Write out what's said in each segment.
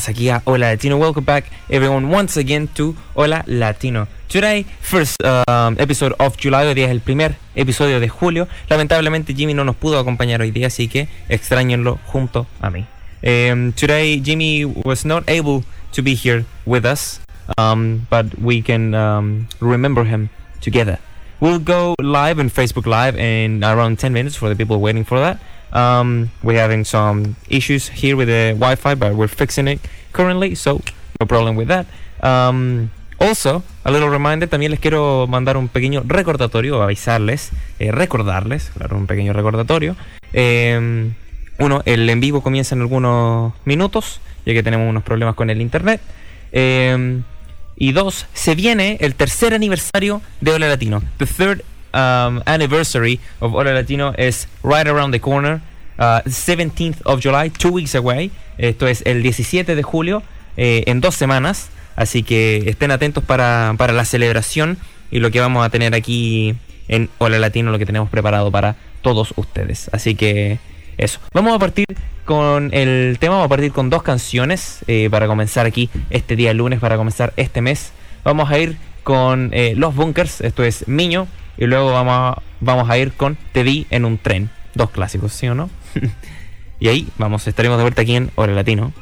Hola Latino. Welcome back, everyone, once again to Hola Latino. Today, first um, episode of July. Hoy día es el primer episodio de julio. Lamentablemente, Jimmy no nos pudo acompañar hoy día, así que extrañenlo junto a mí. Um, today, Jimmy was not able to be here with us, um, but we can um, remember him together. We'll go live on Facebook Live in around 10 minutes for the people waiting for that. Um, we're having some issues here with the Wi-Fi, but we're fixing it currently, so no problem with that. Um, also, a little reminder, también les quiero mandar un pequeño recordatorio, avisarles, eh, recordarles, claro, un pequeño recordatorio. Eh, uno, el en vivo comienza en algunos minutos, ya que tenemos unos problemas con el internet. Eh, y dos, se viene el tercer aniversario de Hola Latino. The third um, anniversary of Hola Latino is right around the corner. Uh, 17th of July, two weeks away. Esto es el 17 de julio, eh, en dos semanas. Así que estén atentos para, para la celebración y lo que vamos a tener aquí en Hola Latino, lo que tenemos preparado para todos ustedes. Así que eso. Vamos a partir con el tema, vamos a partir con dos canciones eh, para comenzar aquí este día lunes, para comenzar este mes. Vamos a ir con eh, Los Bunkers, esto es Miño, y luego vamos vamos a ir con Te vi en un tren. Dos clásicos, ¿sí o no? y ahí vamos, estaremos de vuelta aquí en Hora Latino.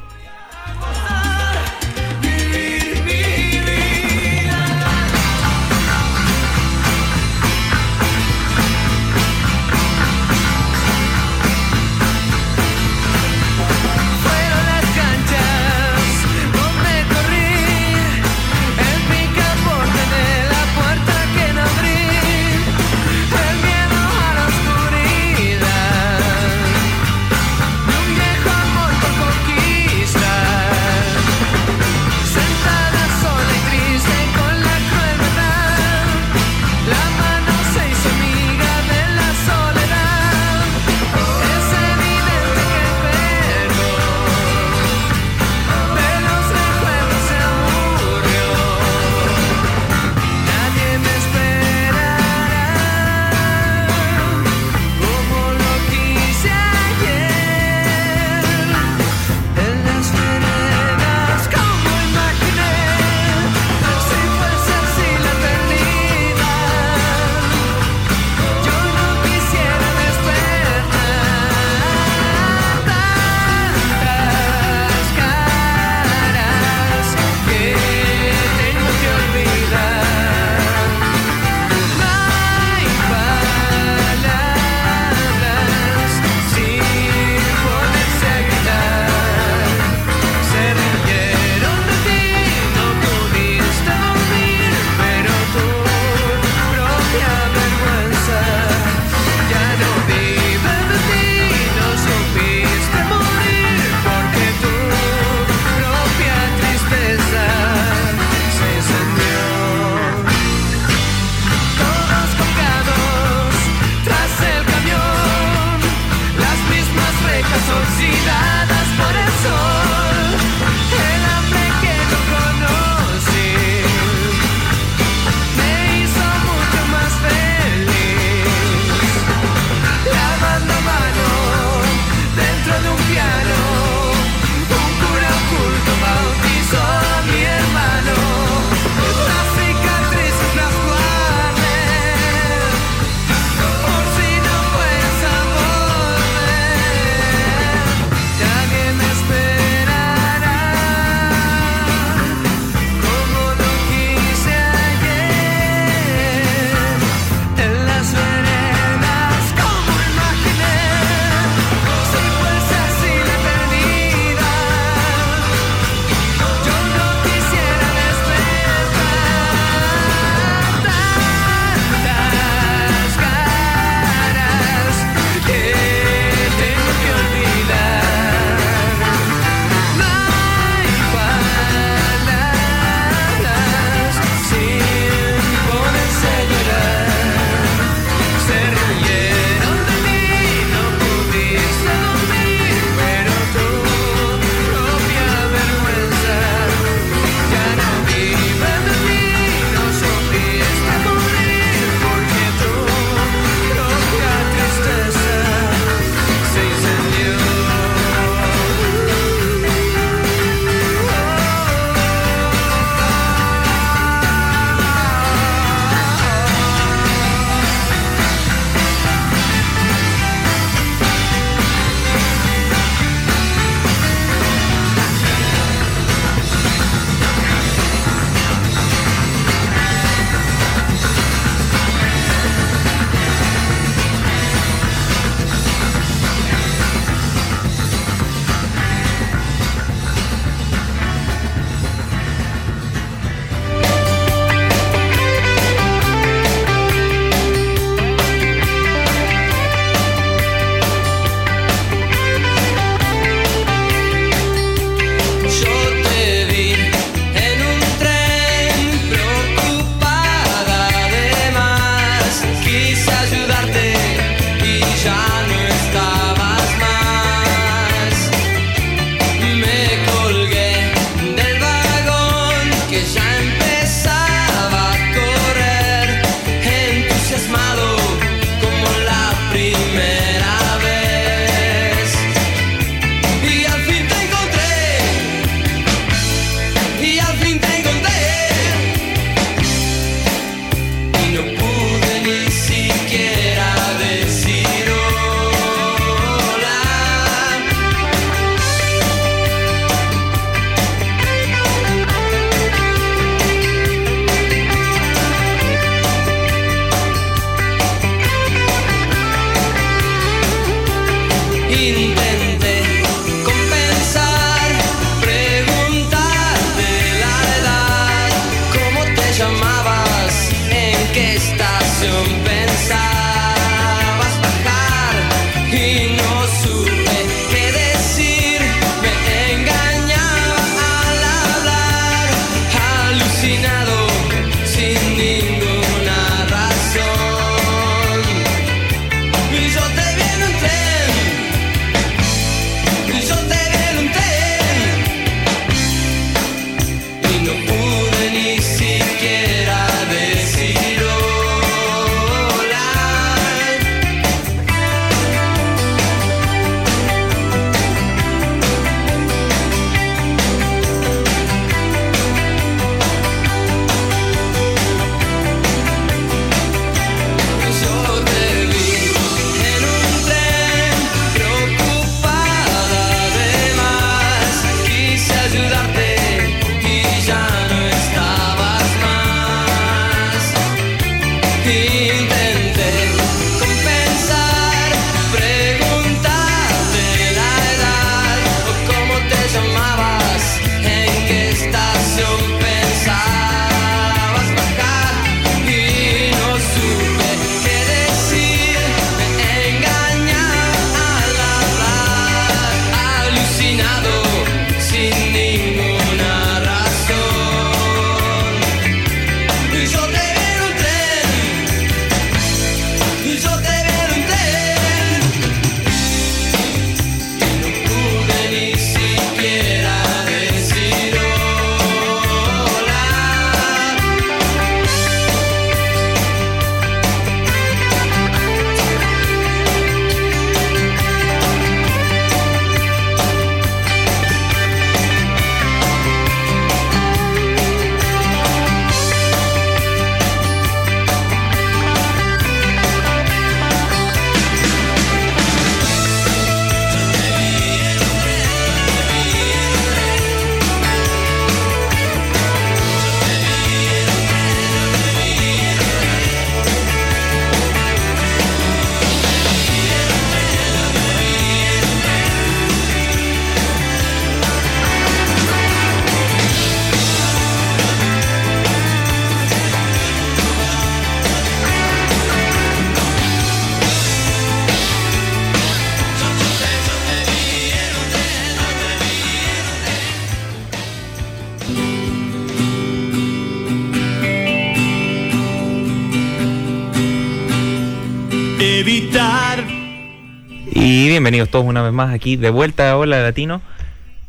Bienvenidos todos una vez más aquí de vuelta a Hola Latino.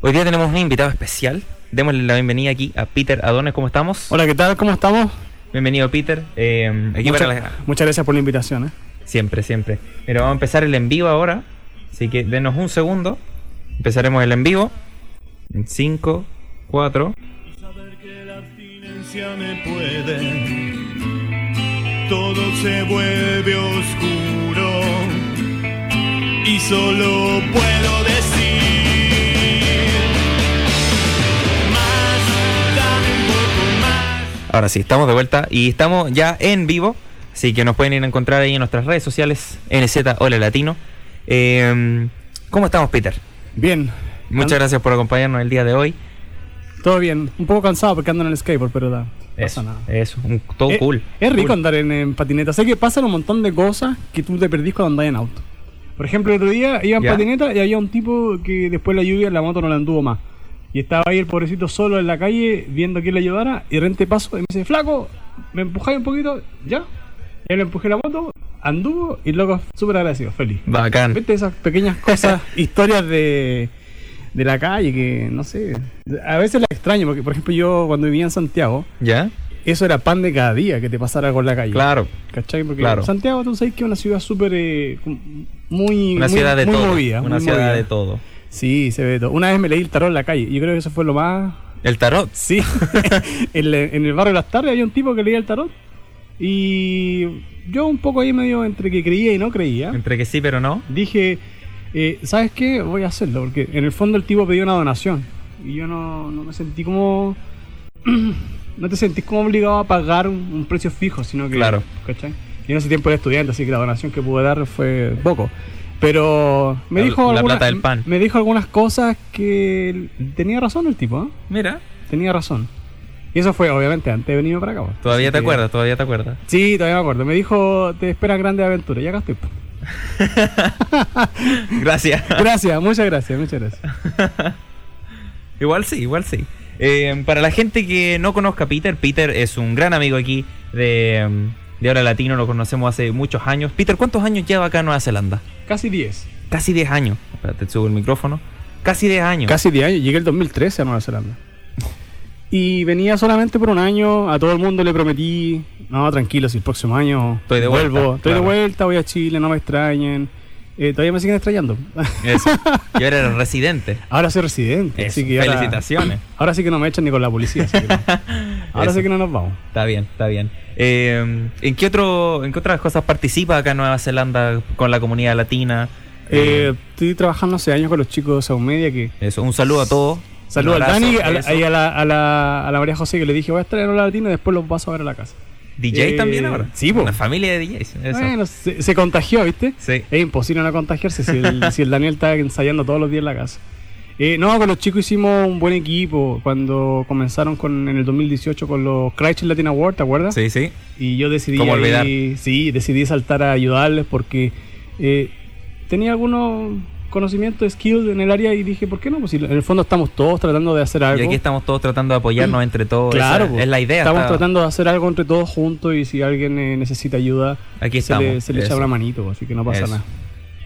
Hoy día tenemos un invitado especial. Démosle la bienvenida aquí a Peter Adones. ¿Cómo estamos? Hola, ¿qué tal? ¿Cómo estamos? Bienvenido Peter. Eh, aquí Mucha- para la- Muchas gracias por la invitación. ¿eh? Siempre, siempre. Mira, vamos a empezar el en vivo ahora. Así que denos un segundo. Empezaremos el en vivo. En 5, 4. Saber que la abstinencia me puede, todo se vuelve oscuro y solo puedo decir más, dame un poco más. Ahora sí, estamos de vuelta y estamos ya en vivo. Así que nos pueden ir a encontrar ahí en nuestras redes sociales. NZ Hola Latino. Eh, ¿Cómo estamos, Peter? Bien. Muchas gracias por acompañarnos el día de hoy. Todo bien. Un poco cansado porque ando en el skateboard, pero da. Eso, pasa nada. eso, un- todo Eh, cool. Es rico Cool. andar en, en patineta. Sé que pasan un montón de cosas que tú te perdís cuando andas en auto. Por ejemplo, el otro día iba en patineta y había un tipo que después de la lluvia la moto no la anduvo más. Y estaba ahí el pobrecito solo en la calle viendo quién le ayudara y de repente paso y me dice, flaco, ¿me empujáis un poquito? ¿Ya? Y le empujé la moto, anduvo y loco, súper agradecido, feliz. Bacán. ¿Viste esas pequeñas cosas, historias de, de la calle que, no sé, a veces las extraño, porque por ejemplo yo cuando vivía en Santiago, ¿Ya? eso era pan de cada día que te pasara en la calle. Claro. ¿Cachai? Porque Claro. Santiago, tú sabes que es una ciudad súper, eh, muy, Una muy- ciudad de muy todo. movida. Una muy ciudad movida. de todo. Sí, se ve todo. Una vez me leí el tarot en la calle, yo creo que eso fue lo más... El tarot. Sí, en, en el barrio de las tardes había un tipo que leía el tarot y yo un poco ahí medio entre que creía y no creía Entre que sí, pero no. dije, eh, ¿sabes qué? Voy a hacerlo, porque en el fondo el tipo pidió una donación y yo no, no me sentí como... no te sentís como obligado a pagar un, un precio fijo, sino que... Claro. ¿cachai? Y en ese tiempo era estudiante, así que la donación que pude dar fue poco. Pero me La- dijo, la alguna- plata del pan. me dijo algunas cosas que tenía razón el tipo, ¿eh? Mira, tenía razón. Y eso fue obviamente antes de venirme para acá. pues. todavía Así te que- acuerdas, todavía te acuerdas. Sí, todavía me acuerdo. Me dijo, te esperan grandes aventuras. Y acá estoy. Gracias. Gracias, muchas gracias, muchas gracias. igual sí, igual sí. Eh, para la gente que no conozca a Peter, Peter es un gran amigo aquí de, um, de Hora Latino, lo conocemos hace muchos años. Peter, ¿cuántos años lleva acá en Nueva Zelanda? Casi 10. Casi 10 años. Espérate, subo el micrófono. Casi 10 años. Casi 10 años. Llegué el 2013 a Nueva Zelanda. Y venía solamente por un año. A todo el mundo le prometí, no, tranquilo, si el próximo año Estoy de vuelvo. vuelta, Estoy claro. de vuelta, voy a Chile, no me extrañen. Eh, todavía me siguen extrañando. Eso. Yo era el residente. ahora soy residente. Eso, así que ahora- felicitaciones. Ahora sí que no me echan ni con la policía. así que no. Ahora Eso. sí que no nos vamos. Está bien, está bien. Eh, ¿en, qué otro, ¿En qué otras cosas participa acá en Nueva Zelanda con la comunidad latina? Eh, estoy trabajando hace años con los chicos de Sound Media que Eso, un saludo a todos. Saludos Un al Dani a y a la, a, la, a la María José que le dije voy a estar en la latina y después los paso a ver a la casa. DJ Eh, también ahora. sí, po. Una familia de DJs. Eso. Bueno, se, se contagió, ¿viste? Sí. Es imposible no contagiarse si el, si el Daniel está ensayando todos los días en la casa. Eh, no, con los chicos hicimos un buen equipo cuando comenzaron con, en el 2018 con los Crychill Latin Award, ¿te acuerdas? Sí, sí. Y yo decidí, ¿Cómo ahí- olvidar? sí, decidí saltar a ayudarles porque eh, tenía algunos conocimientos, skills en el área y dije, ¿por qué no? Pues si en el fondo estamos todos tratando de hacer algo. Y aquí estamos todos tratando de apoyarnos entre todos. Claro, Esa pues. es la idea. Estamos está- tratando de hacer algo entre todos juntos y si alguien eh, necesita ayuda, Aquí se estamos. le, se le echa una manito, así que no pasa Eso. nada.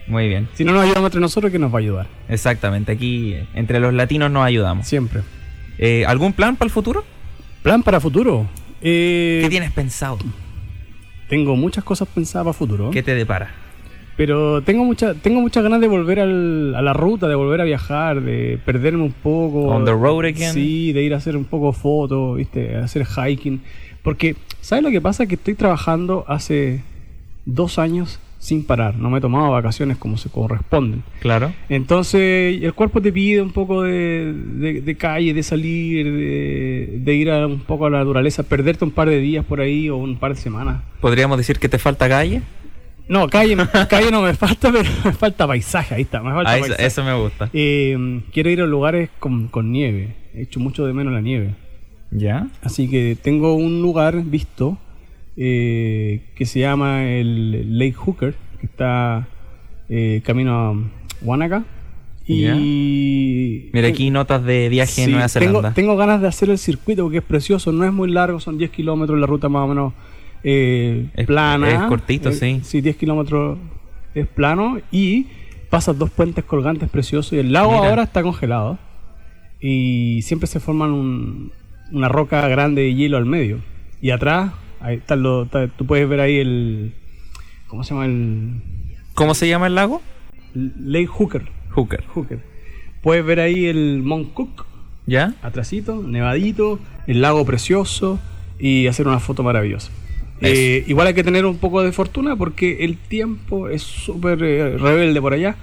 Muy bien. Si no nos ayudamos entre nosotros, ¿quién nos va a ayudar? Exactamente. Aquí eh, entre los latinos nos ayudamos. Siempre. Eh, ¿Algún plan para el futuro? Plan para futuro. Eh, ¿Qué tienes pensado? Tengo muchas cosas pensadas para futuro. ¿Qué te depara? Pero tengo mucha, tengo muchas ganas de volver al- a la ruta, de volver a viajar, de perderme un poco. On the road again. Sí, de ir a hacer un poco fotos, ¿viste? A hacer hiking. Porque, ¿sabes lo que pasa? Que estoy trabajando hace dos años sin parar. No me he tomado vacaciones como se corresponden. Claro. Entonces, el cuerpo te pide un poco de, de- de calle, de salir, de, de ir a un poco a la naturaleza, perderte un par de días por ahí o un par de semanas. ¿Podríamos decir que te falta calle? No, calle, calle no me falta, pero me falta paisaje, ahí está, me falta Ah, eso, paisaje. eso me gusta. Eh, quiero ir a lugares con, con nieve, he hecho mucho de menos la nieve. ¿Ya? Así que tengo un lugar visto eh, que se llama el Lake Hooker, que está eh, camino a Wanaka. Y Mira aquí notas de viaje en Nueva tengo, Zelanda. tengo ganas de hacer el circuito porque es precioso, no es muy largo, son 10 kilómetros, la ruta más o menos eh, Es- plana. es cortito, Eh, sí. Sí, 10 kilómetros es plano y pasas dos puentes colgantes preciosos y el lago Mira. ahora está congelado. Y siempre se forman un- una roca grande de hielo al medio. Y atrás, ahí está- tú puedes ver ahí el... ¿Cómo se llama? El ¿Cómo se llama el lago? Lake Hooker. Hooker. Hooker. Puedes ver ahí el Mount Cook, ¿Ya? atrasito, nevadito, el lago precioso y hacer una foto maravillosa. Eh, igual hay que tener un poco de fortuna porque el tiempo es súper eh, rebelde por allá.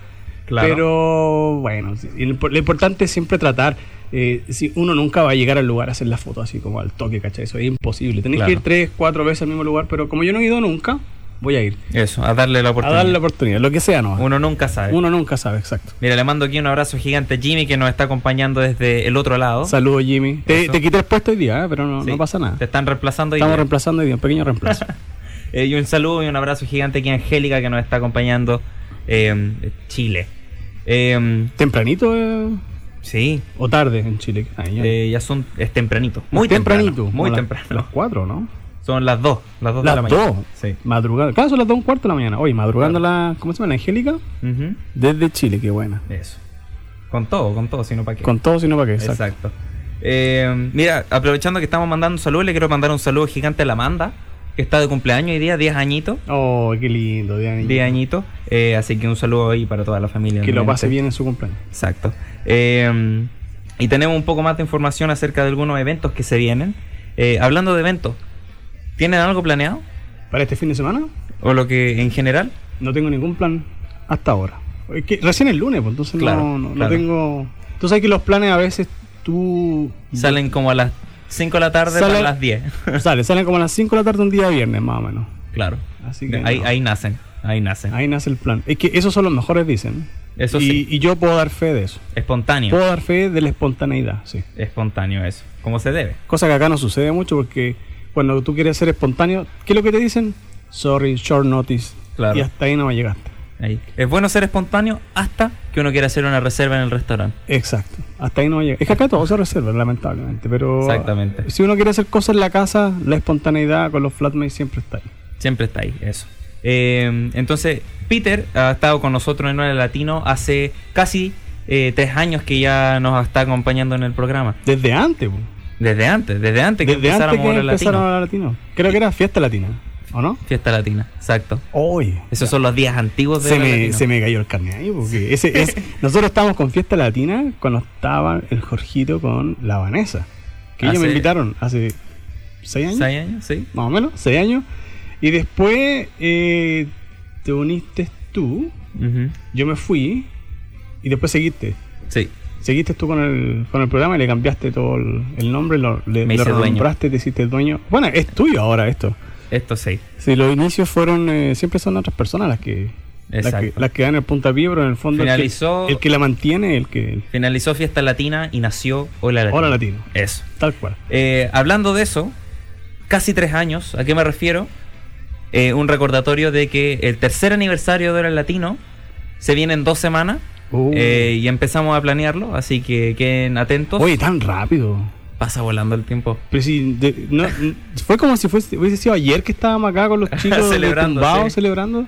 Claro. Pero bueno, lo, importante es siempre tratar. eh, si uno nunca va a llegar al lugar a hacer la foto así como al toque, ¿cachai? Eso es imposible. Tenés Claro. que ir tres, cuatro veces al mismo lugar, pero como yo no he ido nunca, voy a ir. Eso, a darle la A oportunidad. darle la oportunidad, lo que sea, ¿no? Uno nunca sabe. Uno nunca sabe, exacto. Mira, le mando aquí un abrazo gigante a Jimmy que nos está acompañando desde el otro lado. Saludos, Jimmy. Te, te quité el puesto hoy día, ¿eh? pero no, Sí, no pasa nada. Te están reemplazando hoy Estamos día. reemplazando hoy día, un pequeño reemplazo. Eh, y un saludo y un abrazo gigante aquí a Angélica que nos está acompañando eh, de Chile. Eh, ¿Tempranito eh, sí, o tarde en Chile? Ah, ya. eh, ya son, es tempranito. Muy tempranito. tempranito. Muy temprano. Las, las cuatro, ¿no? Son las 2, las 2 de Las la mañana. dos. Sí. Madrugada. Claro, son las dos un cuarto de la mañana. Oye, madrugando la. ¿Cómo se llama? La Angélica. Desde Chile, qué buena. Eso. Con todo, con todo, si no para qué. Con todo, sino para qué. Exacto. Exacto. Eh, mira, aprovechando que estamos mandando un saludo, le quiero mandar un saludo gigante a la Amanda, que está de cumpleaños hoy día, 10 añitos. Oh, qué lindo. De año. 10 añitos. Eh, así que un saludo ahí para toda la familia. Que lo pase bien en su cumpleaños. Exacto. Eh, y tenemos un poco más de información acerca de algunos eventos que se vienen. Hablando de eventos, ¿tienen algo planeado? ¿Para este fin de semana? ¿O lo que en general? No tengo ningún plan hasta ahora. Es que recién el lunes, pues entonces Claro, no, no, no tengo. Tú sabes que los planes a veces tú. Salen como a las 5 de la tarde Sale- para las 10. Sale, salen como a las 5 de la tarde un día viernes, más o menos. claro. Así que ahí, no. ahí nacen. Ahí nacen. Ahí nace el plan. Es que esos son los mejores, dicen. Eso y, sí. y yo puedo dar fe de eso. Espontáneo. Puedo dar fe de la espontaneidad, sí. Espontáneo eso. Como se debe. Cosa que acá no sucede mucho porque cuando tú quieres ser espontáneo, ¿qué es lo que te dicen? Sorry, short notice. Claro. Y hasta ahí no llegaste. Ahí. Es bueno ser espontáneo hasta que uno quiera hacer una reserva en el restaurante. Exacto. Hasta ahí no llega. Es que acá todo se reserva, lamentablemente. Pero Exactamente. si uno quiere hacer cosas en la casa, la espontaneidad con los flatmates siempre está ahí. Siempre está ahí, eso. Eh, entonces, Peter ha estado con nosotros en Hora Latino hace casi eh, tres años que ya nos está acompañando en el programa. Desde antes. Desde antes, desde antes que desde antes empezáramos que Hora empezaron a hablar latino. Creo que era fiesta latina, ¿o no? Fiesta Latina, exacto. Oye. Esos son los días antiguos de Se me, se me cayó el carne ahí, porque ese es, nosotros estábamos con Fiesta Latina cuando estaba el Jorgito con la Vanessa. Que ellos me Hace- invitaron hace seis años, ¿Seis años? Sí. más o menos, seis años. Y después eh, te uniste tú, yo me fui y después seguiste. Sí. Seguiste tú con el, con el programa y le cambiaste todo el, el nombre, lo, le, lo hice dueño. nombraste, te hiciste dueño. Bueno, es tuyo ahora esto. Esto sí. Si los inicios fueron, eh, siempre son otras personas las que, las que, Exacto. las que dan el puntapié, pero en el fondo el que- Finalizó- el que, la mantiene, el que... Finalizó Fiesta Latina y nació Hola Latino. Hola Latino, Eso. tal cual. Eh, hablando de eso, casi tres años, ¿a qué me refiero? Eh, un recordatorio de que el tercer aniversario de Hora Latino se viene en dos semanas Uh. eh, y empezamos a planearlo, así que queden atentos. Oye, tan rápido. Pasa volando el tiempo. Pero si de- no, n- fue como si fuese, hubiese sido ayer que estábamos acá con los chicos Celebrando, sí. celebrando.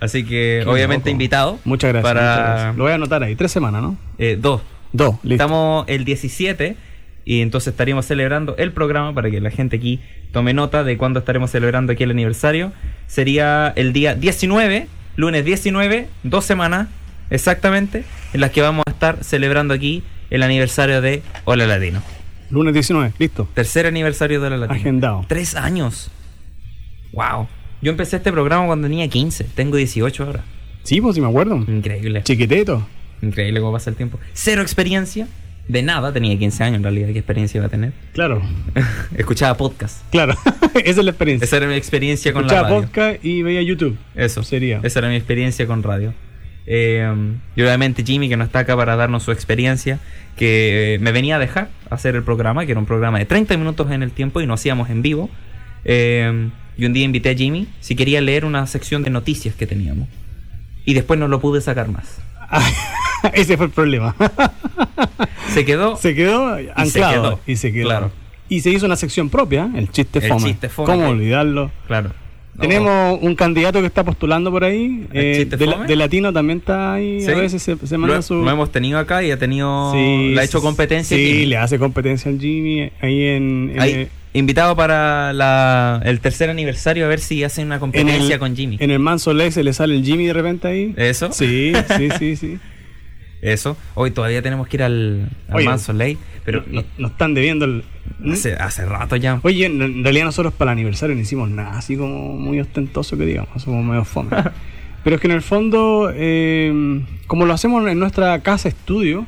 Así que Qué obviamente loco. invitado. Muchas gracias, Para muchas gracias. Lo voy a anotar ahí. Tres semanas, ¿no? eh, dos. Dos, listo. Estamos el 17 y entonces estaríamos celebrando el programa para que la gente aquí tome nota de cuándo estaremos celebrando aquí el aniversario. Sería el día 19, lunes 19, dos semanas exactamente, en las que vamos a estar celebrando aquí el aniversario de Hola Latino. Lunes 19, listo. Tercer aniversario de Hola Latino. Agendado. Tres años. Wow. Yo empecé este programa cuando tenía 15, tengo 18 ahora. Sí, pues sí me acuerdo. Increíble. Chiquiteto. Increíble cómo pasa el tiempo. Cero experiencia. De nada, tenía 15 años en realidad. ¿Qué experiencia iba a tener? Claro, Escuchaba podcast. claro. Esa es la experiencia. Esa era mi experiencia con la Escuchaba radio. podcast y veía YouTube. Eso. Sería. Esa era mi experiencia con radio. Eh, y obviamente Jimmy, que no está acá para darnos su experiencia, que eh, me venía a dejar hacer el programa, que era un programa de 30 minutos en el tiempo y no hacíamos en vivo. Eh, y un día invité a Jimmy si quería leer una sección de noticias que teníamos. Y después no lo pude sacar más. Ese fue el problema. Se quedó. se quedó anclado. quedó, Y se quedó. claro. Y se hizo una sección propia, el chiste El fome. chiste fome ¿Cómo que- olvidarlo? Claro. Tenemos un candidato que está postulando por ahí. ¿El eh, de, la- de latino también está ahí. Sí. A veces se, se manda Lo, su. lo hemos tenido acá y ha tenido. Sí, le ha hecho competencia. Sí, Jimmy. le hace competencia al Jimmy ahí en. en Ahí, el- invitado para la- el tercer aniversario a ver si hacen una en competencia el- con Jimmy. En el Manso Lake se le sale el Jimmy de repente ahí. ¿Eso? Sí, sí, sí, sí. Eso. Hoy todavía tenemos que ir al, al Oye, Manso Lake, pero No- nos están debiendo el. hace, hace rato ya. Oye, en, en realidad nosotros para el aniversario no hicimos nada así como muy ostentoso que digamos, somos medio fome. Pero es que en el fondo, eh, como lo hacemos en nuestra casa estudio,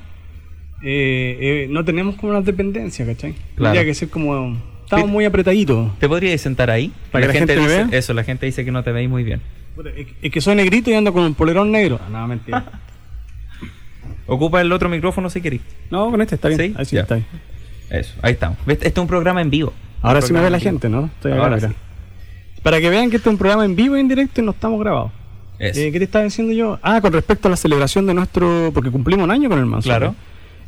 eh, eh, no tenemos como las dependencias, ¿cachai? Claro. Tendría que ser como... Estamos muy apretaditos. ¿Te podrías sentar ahí? ¿Para que la gente dice, vea? Eso, la gente dice que no te veis muy bien. Es que soy negrito y ando con un polerón negro. Ah, No, mentira. Ocupa el otro micrófono si querés. No, con este está bien. ¿Sí? Ahí sí está bien. Eso, ahí estamos. ¿Ves? Este es un programa en vivo. Ahora sí me ve la gente, ¿no? Estoy Ahora acá. sí. Para que vean que este es un programa en vivo y en directo y no estamos grabados. Eh, ¿Qué te estaba diciendo yo? Ah, con respecto a la celebración de nuestro... Porque cumplimos un año con el Manso. Claro.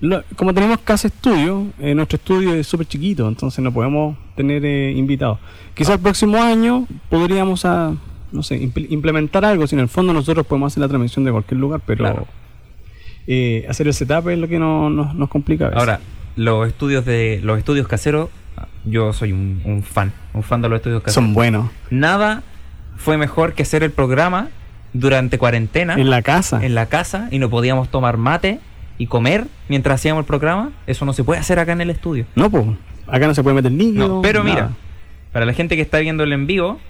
Lo- como tenemos casa estudio, eh, nuestro estudio es súper chiquito, entonces no podemos tener eh, invitados. Quizás el próximo año podríamos, a, no sé, impl- implementar algo, si en el fondo nosotros podemos hacer la transmisión de cualquier lugar, pero Claro. Eh, hacer el setup es lo que no- nos- nos complica a veces. Ahora, los estudios de los estudios caseros, yo soy un, un fan, un fan de los estudios caseros. son buenos. Nada fue mejor que hacer el programa durante cuarentena En la casa. en la casa y no podíamos tomar mate y comer mientras hacíamos el programa. Eso no se puede hacer acá en el estudio. No, pues, acá no se puede meter. No, pero nada. mira, para la gente que está viendo el en vivo,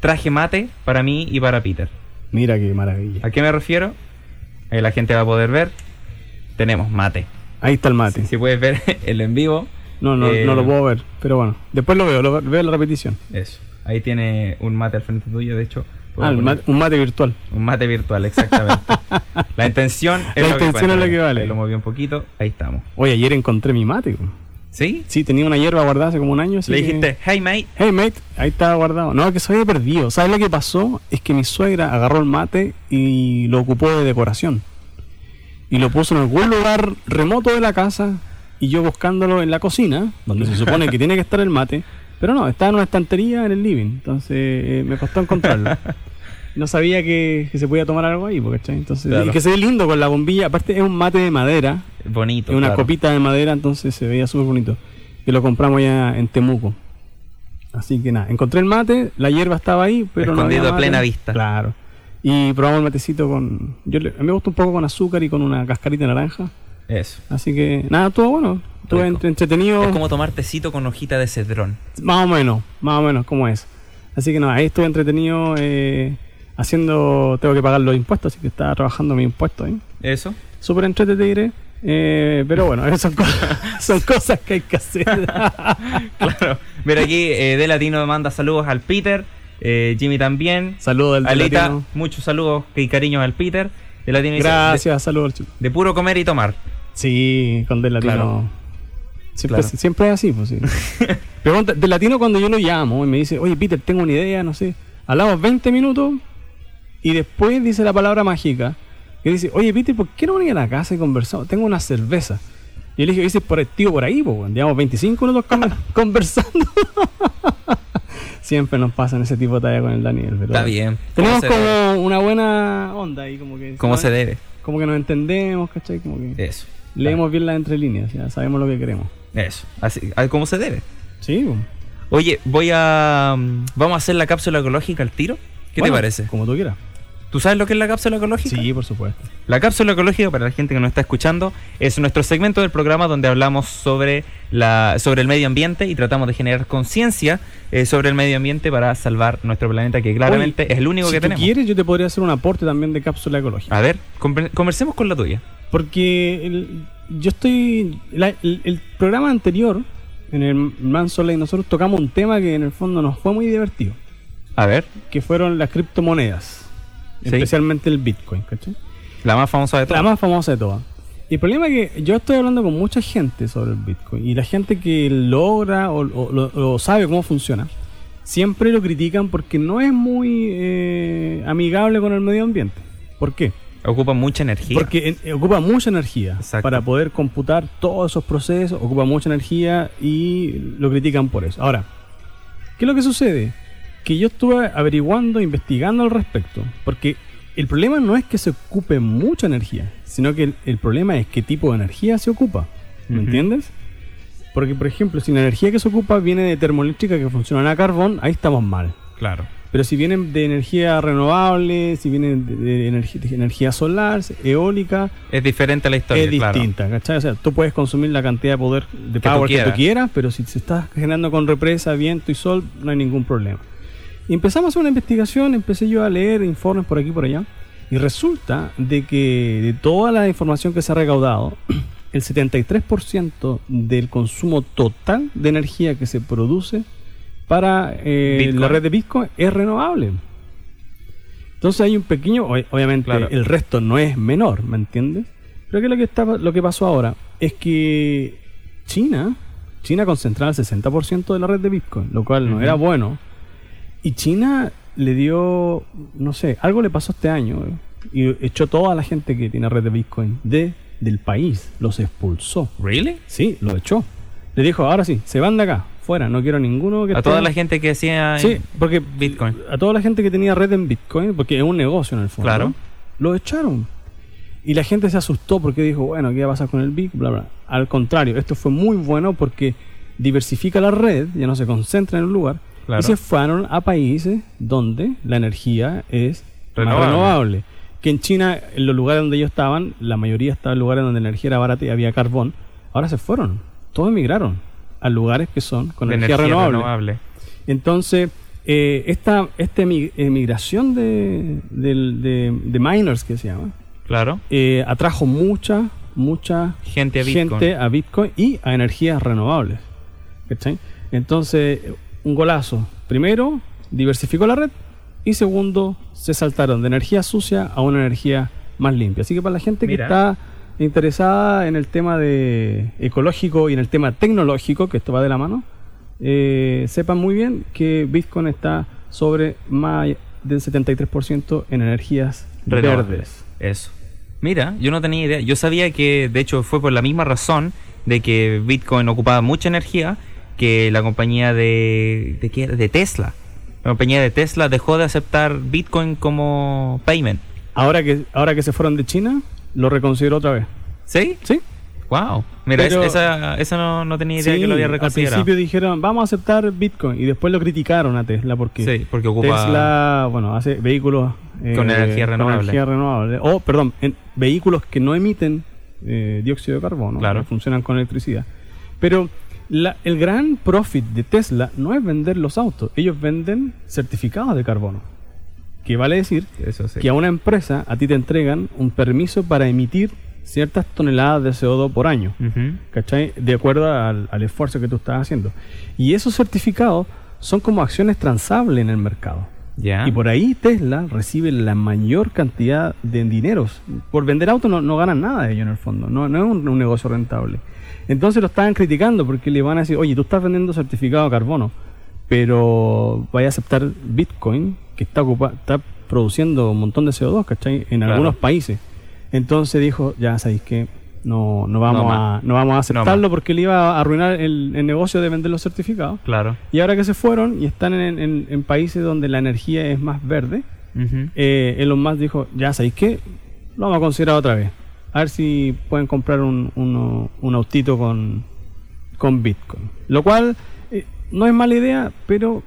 traje mate para mí y para Peter. Mira qué maravilla. ¿A qué me refiero? Ahí la gente va a poder ver. Tenemos mate. Ahí está el mate. Si puedes ver el en vivo. No, no, eh, no lo puedo ver, pero bueno, después lo veo, lo veo la repetición. Eso. Ahí tiene un mate al frente tuyo, de hecho. Ah, mate- un mate virtual. Un mate virtual, exactamente. la intención es La lo que intención cuenta. es lo que vale. Ahí lo moví un poquito, ahí estamos. Oye, ayer encontré mi mate. güey. ¿Sí? Sí, tenía una hierba guardada hace como un año. Le que- dijiste, hey mate, Hey mate, ahí estaba guardado. No, que se había perdido. ¿Sabes lo que pasó? Es que mi suegra agarró el mate y lo ocupó de decoración. Y lo puso en algún lugar remoto de la casa. Y yo buscándolo en la cocina, donde se supone que tiene que estar el mate. Pero no, estaba en una estantería en el living. Entonces eh, me costó encontrarlo. No sabía que, que se podía tomar algo ahí, porque Entonces, Claro. y que se ve lindo con la bombilla. Aparte, es un mate de madera. bonito. Es una claro. copita de madera, entonces se veía súper bonito. Que lo compramos ya en Temuco. Así que nada, encontré el mate, la hierba estaba ahí, pero no Escondido había a plena vista. Claro. Y probamos el matecito con... Yo le- a mí me gusta un poco con azúcar y con una cascarita de naranja. Eso. Así que nada, estuvo bueno. Entre- entretenido. Es como tomar tecito con hojita de cedrón. Más o menos, más o menos como es. Así que nada, ahí estuve entretenido eh, haciendo... Tengo que pagar los impuestos, así que estaba trabajando mis impuestos ahí. Eso. Súper entretenido, te diré. Eh, pero bueno, son, cosas, son cosas que hay que hacer. Claro. Mira aquí, eh, De Latino manda saludos al Peter. eh, Jimmy también. Saludos del Alita, Latino. muchos saludos y cariños al Peter. De Latino dice, Gracias, saludos chico. De, de puro comer y tomar. Sí, con Del Latino. Claro. Siempre, Claro. siempre es así, pues sí. Pregunta, Del Latino cuando yo lo llamo y me dice, oye Peter, tengo una idea, no sé. Hablamos 20 minutos y después dice la palabra mágica. Que dice, oye Peter, ¿por qué no venir a la casa y conversamos? Tengo una cerveza. Y yo le dije, dice, por el tío por ahí, pues, llevamos 25 minutos con- conversando. Siempre nos pasan ese tipo de talla con el Daniel. pero- Está bien. Tenemos como debe? una buena onda ahí, como que... ¿Cómo se debe? Como que nos entendemos, ¿cachai? Como que Eso. leemos bien las entre líneas, ya sabemos lo que queremos. Eso. Así, ¿Cómo se debe? Sí, pues. Oye, voy a. mm, Vamos a hacer la cápsula ecológica al tiro. ¿Qué Bueno, te parece? Como tú quieras. ¿Tú sabes lo que es la cápsula ecológica? Sí, por supuesto. La cápsula ecológica, para la gente que nos está escuchando, es nuestro segmento del programa donde hablamos sobre, la, sobre el medio ambiente y tratamos de generar conciencia eh, sobre el medio ambiente para salvar nuestro planeta, que claramente Oye, es el único si que tú tenemos. quieres, yo te podría hacer un aporte también de cápsula ecológica. A ver, conver- conversemos con la tuya. Porque el- yo estoy. la- el, el programa anterior, en el Manso Ley, nosotros tocamos un tema que en el fondo nos fue muy divertido. A ver, Que fueron las criptomonedas. Sí. Especialmente el Bitcoin, ¿cachai? la más famosa de La todas. más famosa de todas. Y el problema es que yo estoy hablando con mucha gente sobre el Bitcoin y la gente que logra o, o- sabe cómo funciona, siempre lo critican porque no es muy eh, amigable con el medio ambiente. ¿Por qué? Ocupa mucha energía. Porque eh, ocupa mucha energía Exacto. para poder computar todos esos procesos, ocupa mucha energía y lo critican por eso. Ahora, ¿qué es lo que sucede? Que yo estuve averiguando, investigando al respecto. Porque el problema no es que se ocupe mucha energía, sino que el, el problema es qué tipo de energía se ocupa. ¿Me entiendes? Porque, por ejemplo, si la energía que se ocupa viene de termoeléctrica que funcionan a carbón, ahí estamos mal. Claro. Pero si vienen de energía renovable, si vienen de, de energía, de energía solar, eólica, Es diferente la historia, es claro. distinta, ¿cachai? O sea, tú puedes consumir la cantidad de poder de Que tú power que tú quieras. quieras, pero si se está generando con represa, viento y sol, no hay ningún problema. Y empezamos a hacer una investigación, empecé yo a leer informes por aquí y por allá, y resulta de que de toda la información que se ha recaudado, el 73% del consumo total de energía que se produce para eh, la red de Bitcoin es renovable. Entonces hay un pequeño, ob- obviamente Claro. el resto no es menor, ¿me entiendes? Pero que lo que está, lo que pasó ahora es que China, China concentraba el 60% de la red de Bitcoin, lo cual no era bueno. Y China le dio, no sé, algo le pasó este año eh, y echó toda la gente que tiene red de Bitcoin de, del país, los expulsó. ¿Really? Sí, lo echó. Le dijo, ahora sí, se van de acá, fuera, no quiero ninguno que A esté- toda la gente que hacía Sí, porque Bitcoin. a toda la gente que tenía red en Bitcoin, porque es un negocio en el fondo, Claro. lo echaron. Y la gente se asustó porque dijo, bueno, ¿qué va a pasar con el Bit? Bla, bla. Al contrario, esto fue muy bueno porque diversifica la red, ya no se concentra en un lugar, Claro. y se fueron a países donde la energía es más Renovable. Que en China, en los lugares donde ellos estaban, la mayoría estaba en lugares donde la energía era barata y había carbón. Ahora se fueron, todos emigraron a lugares que son con de energía, energía renovable. renovable. Entonces, eh, esta, esta emi- emigración de, de, de miners, que se llama, Claro. eh, atrajo mucha, mucha Gente a Bitcoin. gente a Bitcoin y a energías renovables. ¿Cachai? Entonces, un golazo. Primero, diversificó la red y segundo, se saltaron de energía sucia a una energía más limpia. Así que para la gente Mira. que está interesada en el tema de ecológico y en el tema tecnológico, que esto va de la mano, eh, sepan muy bien que Bitcoin está sobre más del 73% en energías Renovables. verdes. Eso. Mira, yo no tenía idea. Yo sabía que, de hecho, fue por la misma razón de que Bitcoin ocupaba mucha energía que la compañía de, de, qué era? de Tesla. La compañía de Tesla dejó de aceptar Bitcoin como payment. Ahora que, ahora que se fueron de China, lo reconsideró otra vez. ¿Sí? ¿Sí? Wow. Mira, Pero- es- esa, esa no, no tenía idea Sí, que lo había al reconsiderado. principio dijeron, vamos a aceptar Bitcoin. Y después lo criticaron a Tesla porque Sí, porque ocupa... Tesla, bueno, hace vehículos eh, Con energía renovable. energía renovable. O, perdón, en vehículos que no emiten eh, dióxido de carbono, Claro. que funcionan con electricidad. Pero la- el gran profit de Tesla no es vender los autos, ellos venden certificados de carbono. Que vale decir Eso sí. que a una empresa a ti te entregan un permiso para emitir ciertas toneladas de CO2 por año. ¿cachai? De acuerdo al, al esfuerzo que tú estás haciendo. Y esos certificados son como acciones transables en el mercado. Y por ahí Tesla recibe la mayor cantidad de dineros. Por vender autos no, no ganan nada de ellos en el fondo. No, no es un, un negocio rentable. Entonces lo estaban criticando porque le van a decir, oye, tú estás vendiendo certificado de carbono, pero vaya a aceptar Bitcoin que está, ocupa- está produciendo un montón de CO2, ¿cachai? En Claro. algunos países. Entonces dijo, ya sabéis que no, no, vamos No a, no vamos a aceptarlo porque le iba a arruinar el, el negocio de vender los certificados. Claro. Y ahora que se fueron y están en, en- en países donde la energía es más verde, eh, Elon Musk dijo, ya sabéis qué, lo vamos a considerar otra vez. A ver si pueden comprar un, uno- un autito con, con Bitcoin. Lo cual eh, no es mala idea, pero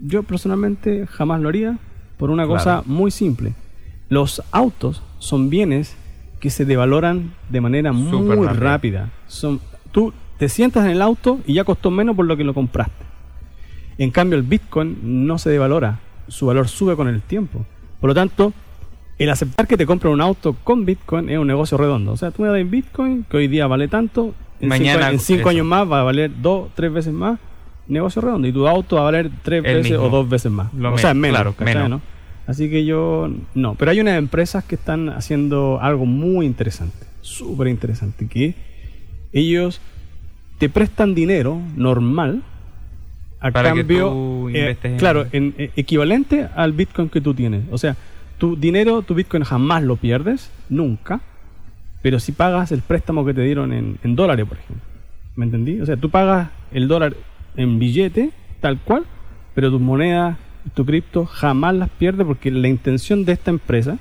yo personalmente jamás lo haría por una Claro. cosa muy simple. Los autos son bienes que se devaloran de manera muy rápida. rápida. Son, tú te sientas en el auto y ya costó menos por lo que lo compraste. En cambio, el Bitcoin no se devalora, su valor sube con el tiempo. Por lo tanto, el aceptar que te compren un auto con Bitcoin es un negocio redondo. O sea, tú me das Bitcoin, que hoy día vale tanto, en Mañana cinco, en cinco años más va a valer dos, tres veces más, negocio redondo. Y tu auto va a valer tres El veces mismo. o dos veces más. Lo o sea, menos. claro, ¿cachai, menos. no? Así que yo, no. Pero hay unas empresas que están haciendo algo muy interesante, súper interesante, que ellos te prestan dinero normal a Para que cambio, tú eh, en- claro, en, eh, equivalente al Bitcoin que tú tienes. O sea, tu dinero, tu Bitcoin jamás lo pierdes, nunca, pero si pagas el préstamo que te dieron en, en dólares, por ejemplo. ¿Me entendí? O sea, tú pagas el dólar en billete, tal cual, pero tus monedas tu cripto, jamás las pierdes porque la intención de esta empresa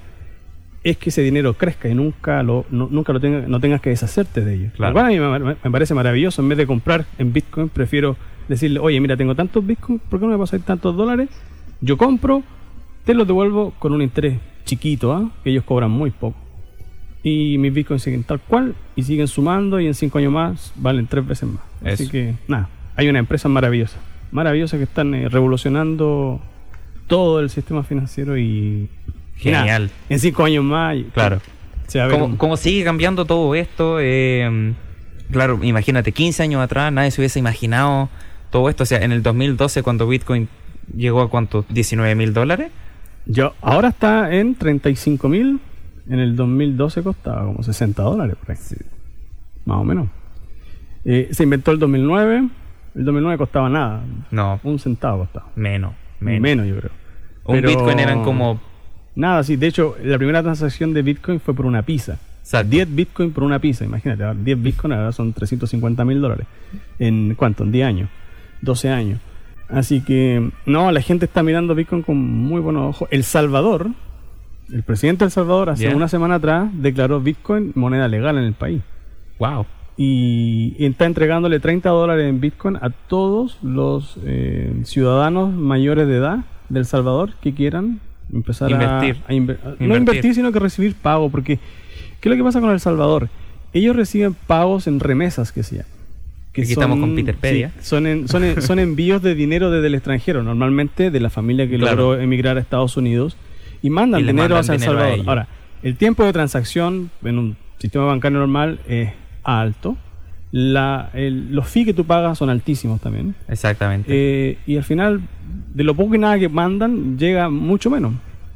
es que ese dinero crezca y nunca lo, no, nunca lo tenga- no tengas que deshacerte de ello. Claro. Lo cual a mí me, me parece maravilloso. En vez de comprar en Bitcoin, prefiero decirle, oye, mira, tengo tantos Bitcoin, ¿por qué no me pasáis tantos dólares? Yo compro, te los devuelvo con un interés chiquito, ¿ah? que ellos cobran muy poco. Y mis Bitcoins siguen tal cual y siguen sumando y en cinco años más valen tres veces más. Así que, nada, hay una empresa maravillosa, maravillosa que están eh, revolucionando todo el sistema financiero y... nada, Genial. en cinco años más Claro. se va a ver ¿Cómo, un- cómo sigue cambiando todo esto? Eh, claro, imagínate, 15 años atrás nadie se hubiese imaginado todo esto. O sea, en el 2012 cuando Bitcoin llegó a cuánto, 19 mil dólares. Yo, ahora está en 35 mil. En el 2012 costaba como 60 dólares, por ahí. Más o menos. Eh, se inventó el 2009. El 2009 costaba nada. No, Un centavo costaba. menos. Menos, Menos. yo creo. Un Pero- Bitcoin eran como... Nada, sí. De hecho, la primera transacción de Bitcoin fue por una pizza. Exacto. 10 Bitcoin por una pizza. Imagínate, ahora 10 Bitcoin ahora son 350 mil dólares. ¿En cuánto? En 10 años. 12 años. Así que, no, la gente está mirando Bitcoin con muy buenos ojos. El Salvador, el presidente de El Salvador, hace una semana atrás declaró Bitcoin moneda legal en el país. Wow. Y está entregándole 30 dólares en Bitcoin a todos los eh, ciudadanos mayores de edad del Salvador que quieran empezar a- Invertir. a, inver- a- no Invertir. invertir, sino que recibir pago. Porque, ¿qué es lo que pasa con El Salvador? Ellos reciben pagos en remesas, que se llama. Que Aquí estamos con Peterpedia. sí, son, en- son, en- son envíos de dinero desde el extranjero, normalmente de la familia que Claro. logró emigrar a Estados Unidos y mandan Y dinero hacia El a Salvador. Ahora, el tiempo de transacción en un sistema bancario normal es alto. La, el- los fees que tú pagas son altísimos también. Exactamente. Eh, y al final, de lo poco y nada que mandan, llega mucho menos.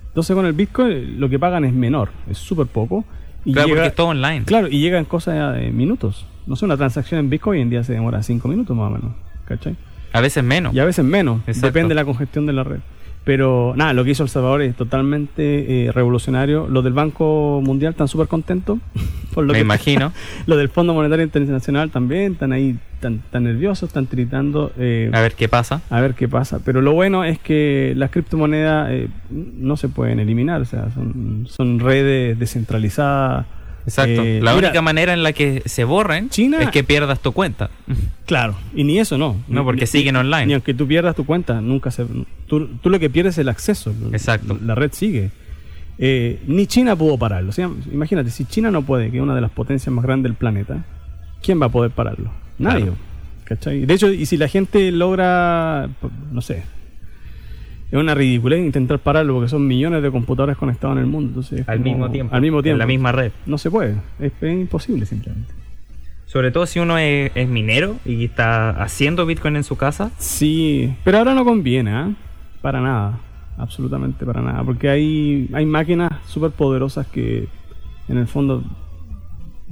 Entonces con el Bitcoin lo que pagan es menor, es súper poco. Y claro, llega- porque es todo online. Claro, y llega en cosas de minutos. No sé, una transacción en Bitcoin hoy en día se demora 5 minutos más o menos. ¿Cachai? A veces menos. Y a veces menos, Exacto. depende de la congestión de la red. Pero nada, lo que hizo El Salvador es totalmente eh, revolucionario. Los del Banco Mundial están súper contentos. por lo Me que- imagino. Los del Fondo Monetario Internacional también están ahí tan, tan nerviosos, están tiritando. eh, A ver qué pasa. a ver qué pasa. Pero lo bueno es que las criptomonedas eh, no se pueden eliminar, o sea, son, son redes descentralizadas. Exacto. Eh, la mira, única manera en la que se borren China- es que pierdas tu cuenta. Claro, y ni eso no. No, porque Ni- siguen online. Ni aunque tú pierdas tu cuenta, nunca se. Tú, tú lo que pierdes es el acceso. Exacto. La red sigue. Eh, ni China pudo pararlo. O sea, imagínate, si China no puede, que es una de las potencias más grandes del planeta, ¿quién va a poder pararlo? Nadie. Claro. ¿Cachai? De hecho, y si la gente logra, no sé, es una ridiculez intentar pararlo porque son millones de computadores conectados en el mundo. Entonces, Al como- mismo tiempo. Al mismo En la misma red. No se puede. Es, es imposible simplemente. Sobre todo si uno es, es minero y está haciendo Bitcoin en su casa. Sí, pero ahora no conviene, ¿ah? Para nada, absolutamente para nada, porque hay, hay máquinas súper poderosas que en el fondo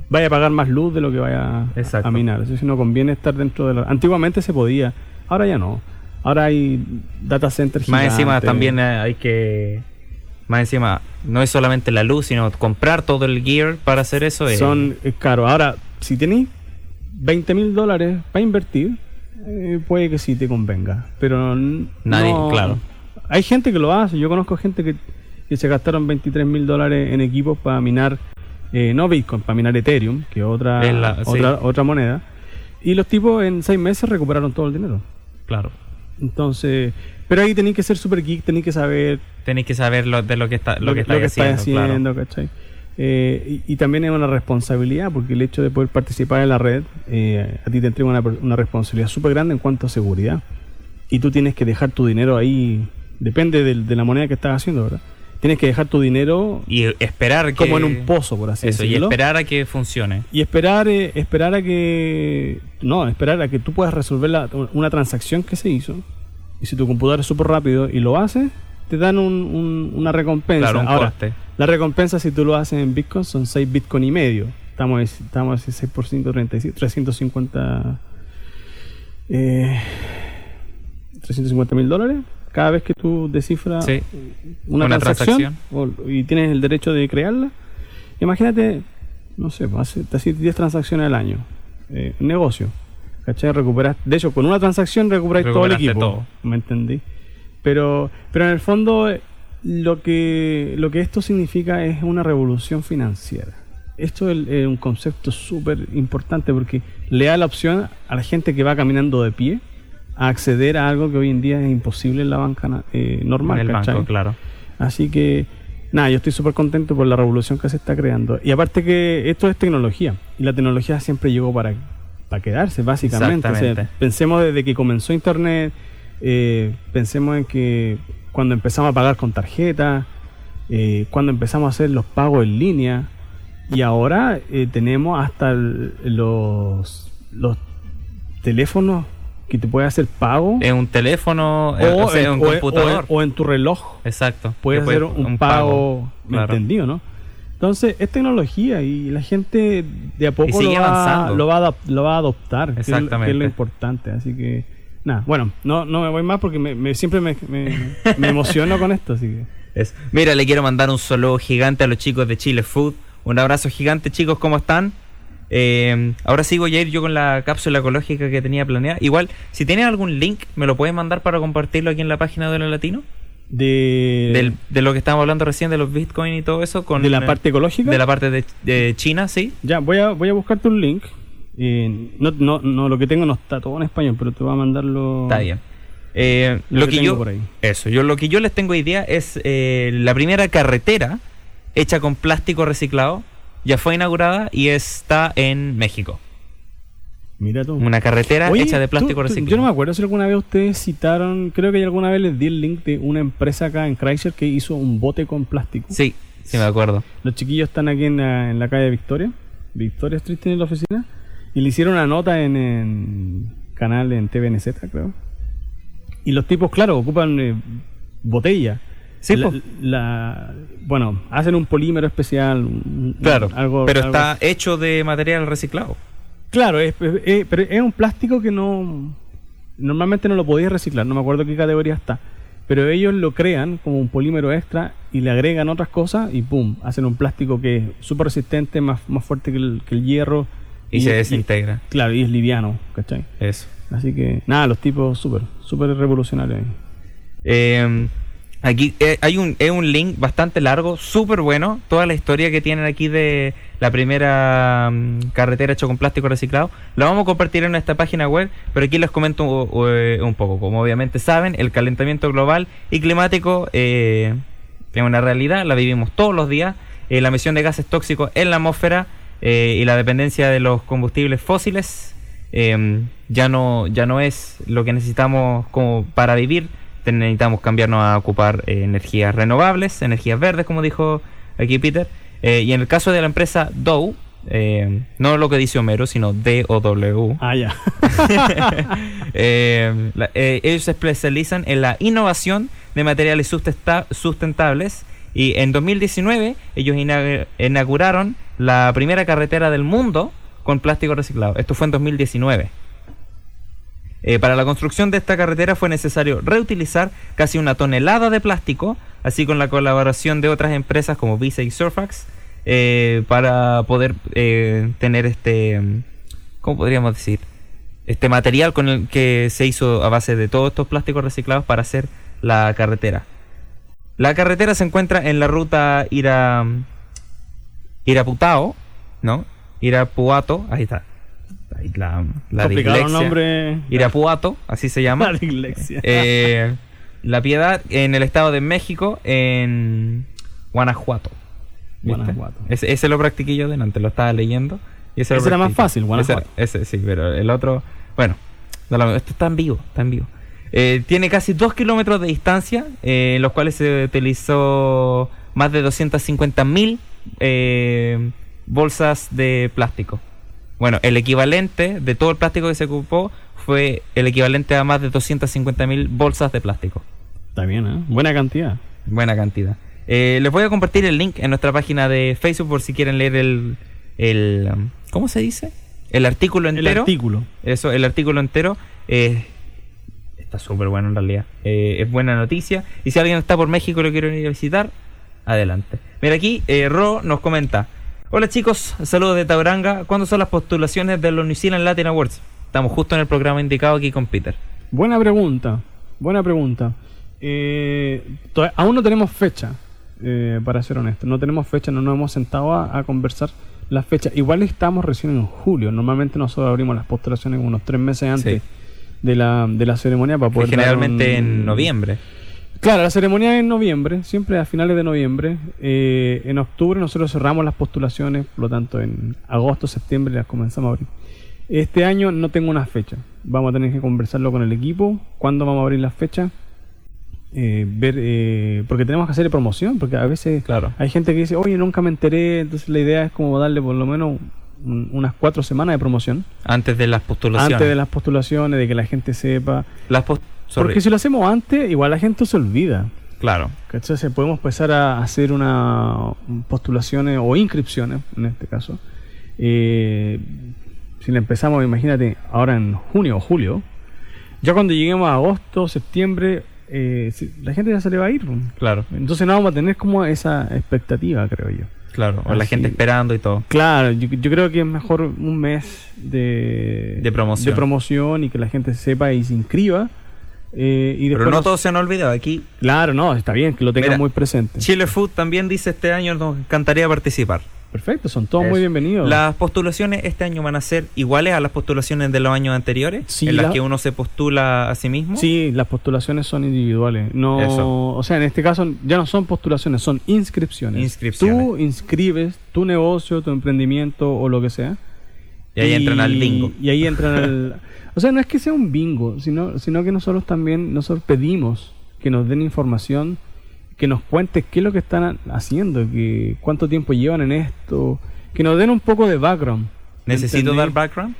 vaya a pagar más luz de lo que vaya Exacto. a minar. Eso sí no conviene estar dentro de la... Antiguamente se podía, ahora ya no. Ahora hay data centers Más encima también eh, hay que... Más encima, no es solamente la luz, sino comprar todo el gear para hacer eso. eh, Son es caro. Ahora, si tenéis 20 mil dólares para invertir, eh, puede que sí te convenga. Pero Nadie, no- claro. Hay gente que lo hace. Yo conozco gente que, que se gastaron 23 mil dólares en equipos para minar, eh, no Bitcoin, para minar Ethereum, que es otra, Es la- otra, sí. otra moneda. Y los tipos en seis meses recuperaron todo el dinero. Claro. Entonces, pero ahí tenéis que ser super geek, tenéis que saber Tenéis que saber lo, de lo que está lo, que, estáis estáis haciendo. claro. ¿cachai? Eh, y, y también es una responsabilidad, porque el hecho de poder participar en la red, eh, a ti te entrega una, responsabilidad súper grande en cuanto a seguridad. Y tú tienes que dejar tu dinero ahí, depende del- de, la moneda que estás haciendo, ¿verdad? Tienes que dejar tu dinero Y esperar que... como en un pozo, por así Eso, y decirlo. esperar a que funcione. Y esperar, eh, esperar a que. No, esperar a que tú puedas resolver la- una transacción que se hizo. Y si tu computador es súper rápido y lo haces, te dan un- un- una recompensa. Claro, un Ahora, coste. la recompensa, si tú lo haces en Bitcoin, son 6 Bitcoin y medio. Estamos, en- estamos en 6%, 36, 350. Eh, 350 mil dólares. Cada vez que tú descifras Sí. una, Una transacción, y tienes el derecho de crearla, imagínate, no sé, pues, te haces 10 transacciones al año. Eh, un negocio. ¿Cachai? Recuperas, de hecho, con una transacción recuperáis todo el equipo. todo. ¿Me entendí? Pero, pero en el fondo eh, lo que, lo que esto significa es una revolución financiera. Esto es, es un concepto súper importante porque le da la opción a la gente que va caminando de pie a acceder a algo que hoy en día es imposible en la banca eh, normal. en el banco, claro. Así que, nada, yo estoy súper contento por la revolución que se está creando. Y aparte que esto es tecnología. Y la tecnología siempre llegó para, para quedarse, básicamente. O sea, Exactamente. pensemos desde que comenzó Internet, eh, pensemos en que cuando empezamos a pagar con tarjeta, eh, cuando empezamos a hacer los pagos en línea, y ahora eh, tenemos hasta los, los teléfonos que te puede hacer pago. Es un teléfono, eh, o, sea, en, un o en- computador. o en- o en tu reloj Exacto. puedes hacer un, pago, ¿me claro. entendido, no? Entonces, es tecnología y la gente de a poco lo va, lo, va lo va a adoptar, que es, lo- que es Exactamente. lo importante. Así que, nada, bueno, no, no me voy más porque me, me- siempre me, me- me emociono con esto, así que... Es- Mira, le quiero mandar un saludo gigante a los chicos de Chile Food. Un abrazo gigante, chicos, ¿cómo están? Eh, ahora sí voy a ir yo con la cápsula ecológica que tenía planeada. Igual, si tienes algún link, ¿me lo puedes mandar para compartirlo aquí en la página de lo latino? De, Del- de lo que estábamos hablando recién, de los bitcoin y todo eso. Con, de la parte ecológica. De la parte de, de China, sí. Ya, voy a, voy a buscarte un link. Eh, no, no, no, lo que tengo no está todo en español, pero te voy a mandarlo... Está bien. Eh, Lo lo que yo, por ahí. eso, yo lo que yo les tengo idea es eh, la primera carretera hecha con plástico reciclado. Ya fue inaugurada y está en México. Mira tú. Una carretera Oye, hecha de plástico tú- reciclado. Yo no me acuerdo si alguna vez ustedes citaron, creo que alguna vez les di el link de una empresa acá en Chrysler que hizo un bote con plástico. Sí, sí me acuerdo. Los chiquillos están aquí en la, en la calle Victoria, Victoria Street en la oficina, y le hicieron una nota en, en canal en TVNZ, creo. Y los tipos, claro, ocupan eh, botella. Sí, La- bueno, hacen un polímero especial, un- Claro, algo, pero algo- está hecho de material reciclado. Claro, es, es- es- pero es un plástico que no. Normalmente no lo podías reciclar, no me acuerdo qué categoría está. Pero ellos lo crean como un polímero extra y le agregan otras cosas y ¡pum! Hacen un plástico que es súper resistente, más, más fuerte que el, que el hierro. Y, se desintegra. claro, y es liviano, ¿cachai? Eso. Así que, nada, los tipos súper, súper revolucionarios ahí. Eh, aquí eh, hay un, es un link bastante largo, súper bueno. Toda la historia que tienen aquí de la primera mm, carretera hecha con plástico reciclado. La vamos a compartir en nuestra página web, pero aquí les comento uh, eh, un poco. Como obviamente saben, el calentamiento global y climático eh, es una realidad, la vivimos todos los días. Eh, la emisión de gases tóxicos en la atmósfera eh, y la dependencia de los combustibles fósiles ya no ya no es lo que necesitamos como para vivir necesitamos cambiarnos a ocupar eh, energías renovables energías verdes como dijo aquí Peter Eh, y en el caso de la empresa Dow eh, no lo que dice Homero sino D-O-W Ah, ya. la- ellos se especializan en la innovación de materiales sustenta- sustentables y en 2019 ellos ina- inauguraron la primera carretera del mundo con plástico reciclado. Esto fue en 2019. Eh, para la construcción de esta carretera fue necesario reutilizar casi una tonelada de plástico, así con la colaboración de otras empresas como Visa y Surfax, eh, para poder eh, tener este, ¿cómo podríamos decir? Este material con el que se hizo a base de todos estos plásticos reciclados para hacer la carretera. La carretera se encuentra en la ruta Ira, Iraputao, ¿no? Irapuato, ahí está. La, la Complicado nombre. Irapuato, así se llama. La dislexia. Eh, la Piedad en el estado de México, en Guanajuato. Guanajuato. Ese, ese lo practiqué yo delante, lo estaba leyendo. Y ese, era más fácil, Guanajuato. Ese, ese sí, pero el otro, bueno, esto está en vivo, está en vivo. Eh, tiene casi dos kilómetros de distancia, eh, en los cuales se utilizó más de 250 mil eh, bolsas de plástico. Bueno, el equivalente de todo el plástico que se ocupó fue el equivalente a más de 250 mil bolsas de plástico. Está bien, ¿eh? Buena cantidad. Buena cantidad. Eh, les voy a compartir el link en nuestra página de Facebook por si quieren leer el, el ¿cómo se dice? El artículo El entero. artículo. Eso, el artículo entero. eh, está súper bueno en realidad. Eh, es buena noticia. Y si alguien está por México y lo quiere ir a visitar, adelante. Mira aquí, eh, Ro nos comenta. Hola chicos, saludos de Tauranga. ¿Cuándo son las postulaciones de los New Zealand Latin Awards? Estamos justo en el programa indicado aquí con Peter. Buena pregunta. Buena pregunta. Eh, aún no tenemos fecha, eh, para ser honesto. No tenemos fecha, no nos hemos sentado a, a conversar las fechas. Igual estamos recién en julio. Normalmente nosotros abrimos las postulaciones unos tres meses antes Sí. de, la, de la ceremonia para poder. generalmente un- en noviembre. Claro, la ceremonia es en noviembre, siempre a finales de noviembre. Eh, en octubre nosotros cerramos las postulaciones, por lo tanto en agosto, septiembre las comenzamos a abrir. Este año no tengo una fecha. Vamos a tener que conversarlo con el equipo. ¿Cuándo vamos a abrir las fechas? Eh, ver, eh, porque tenemos que hacer promoción, porque a veces Claro. hay gente que dice, oye, nunca me enteré. Entonces la idea es como darle por lo menos un- unas cuatro semanas de promoción Antes de las postulaciones. antes de las postulaciones, de que la gente sepa. Las pos- sorry. Porque si lo hacemos antes, igual la gente se olvida. Claro. Se podemos empezar a hacer una postulaciones o inscripciones, en este caso. Eh, si le empezamos, imagínate, ahora en junio o julio, ya cuando lleguemos a agosto, septiembre, eh, la gente ya se le va a ir. pues. Claro. Entonces no vamos a tener como esa expectativa, creo yo. Claro. O la gente esperando y todo. Claro, yo, yo creo que es mejor un mes de, De promoción. de promoción y que la gente sepa y se inscriba. Eh, y después Pero no nos- todos se han olvidado. Aquí Claro, no, está bien que lo tengan Mira, muy presente. Chile Food también dice este año nos encantaría participar. Perfecto, son todos Eso. muy bienvenidos. Las postulaciones este año van a ser iguales a las postulaciones de los años anteriores, Sí, en las la- que uno se postula a sí mismo. Sí, las postulaciones son individuales. No, Eso. o sea, en este caso ya no son postulaciones, son inscripciones. Inscripciones. Tú inscribes tu negocio, tu emprendimiento o lo que sea. Y ahí entran al bingo. Y ahí entran al... O sea, no es que sea un bingo, sino, sino que nosotros también nosotros pedimos que nos den información, que nos cuentes qué es lo que están haciendo, que cuánto tiempo llevan en esto, que nos den un poco de background. ¿Necesito dar background?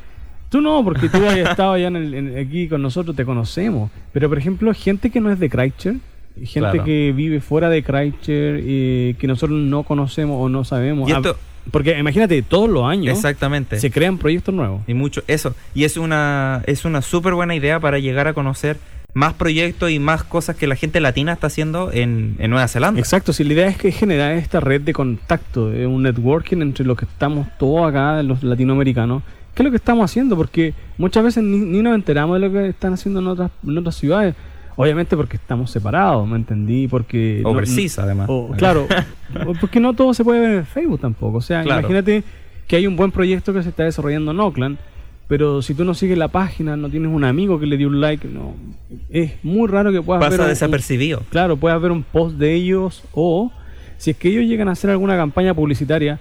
Tú no, porque tú has estado allá en el- en- aquí con nosotros, te conocemos. Pero, por ejemplo, gente que no es de Christchurch, gente Claro. que vive fuera de Christchurch, eh, que nosotros no conocemos o no sabemos. Y esto- porque imagínate, todos los años Exactamente. se crean proyectos nuevos. Y mucho, eso. Y es una, es una súper buena idea para llegar a conocer más proyectos y más cosas que la gente latina está haciendo en, en Nueva Zelanda. Exacto, si la idea es que generar esta red de contacto, eh, un networking entre los que estamos todos acá, los latinoamericanos, ¿qué es lo que estamos haciendo? Porque muchas veces ni, ni nos enteramos de lo que están haciendo en otras, en otras ciudades. Obviamente porque estamos separados, ¿me entendí? Porque... no- Overseas, además. o, claro, o porque no todo se puede ver en Facebook tampoco. O sea, Claro. imagínate que hay un buen proyecto que se está desarrollando en Oakland, pero si tú no sigues la página, no tienes un amigo que le dio un like, no, es muy raro que puedas ver Pasa un- un- desapercibido. Claro, puedes ver un post de ellos o si es que ellos llegan a hacer alguna campaña publicitaria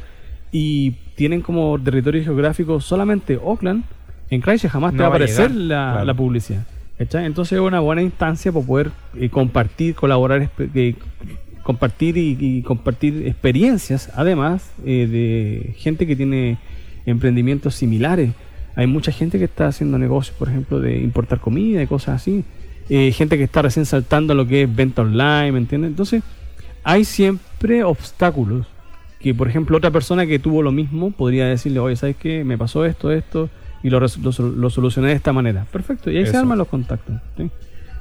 y tienen como territorio geográfico solamente Oakland, en Christchurch jamás te No va a va a aparecer llegar, la, claro. la publicidad. Entonces es una buena instancia para poder eh, compartir, colaborar, eh, compartir y, compartir experiencias, además eh, de gente que tiene emprendimientos similares. Hay mucha gente que está haciendo negocios, por ejemplo, de importar comida y cosas así. Gente que está recién saltando lo que es venta online, ¿me? Entonces, hay siempre obstáculos que, por ejemplo, otra persona que tuvo lo mismo podría decirle, oye, ¿sabes qué? Me pasó esto, esto, y lo, lo, lo solucioné de esta manera. Perfecto, y ahí se arman los contactos. ¿sí?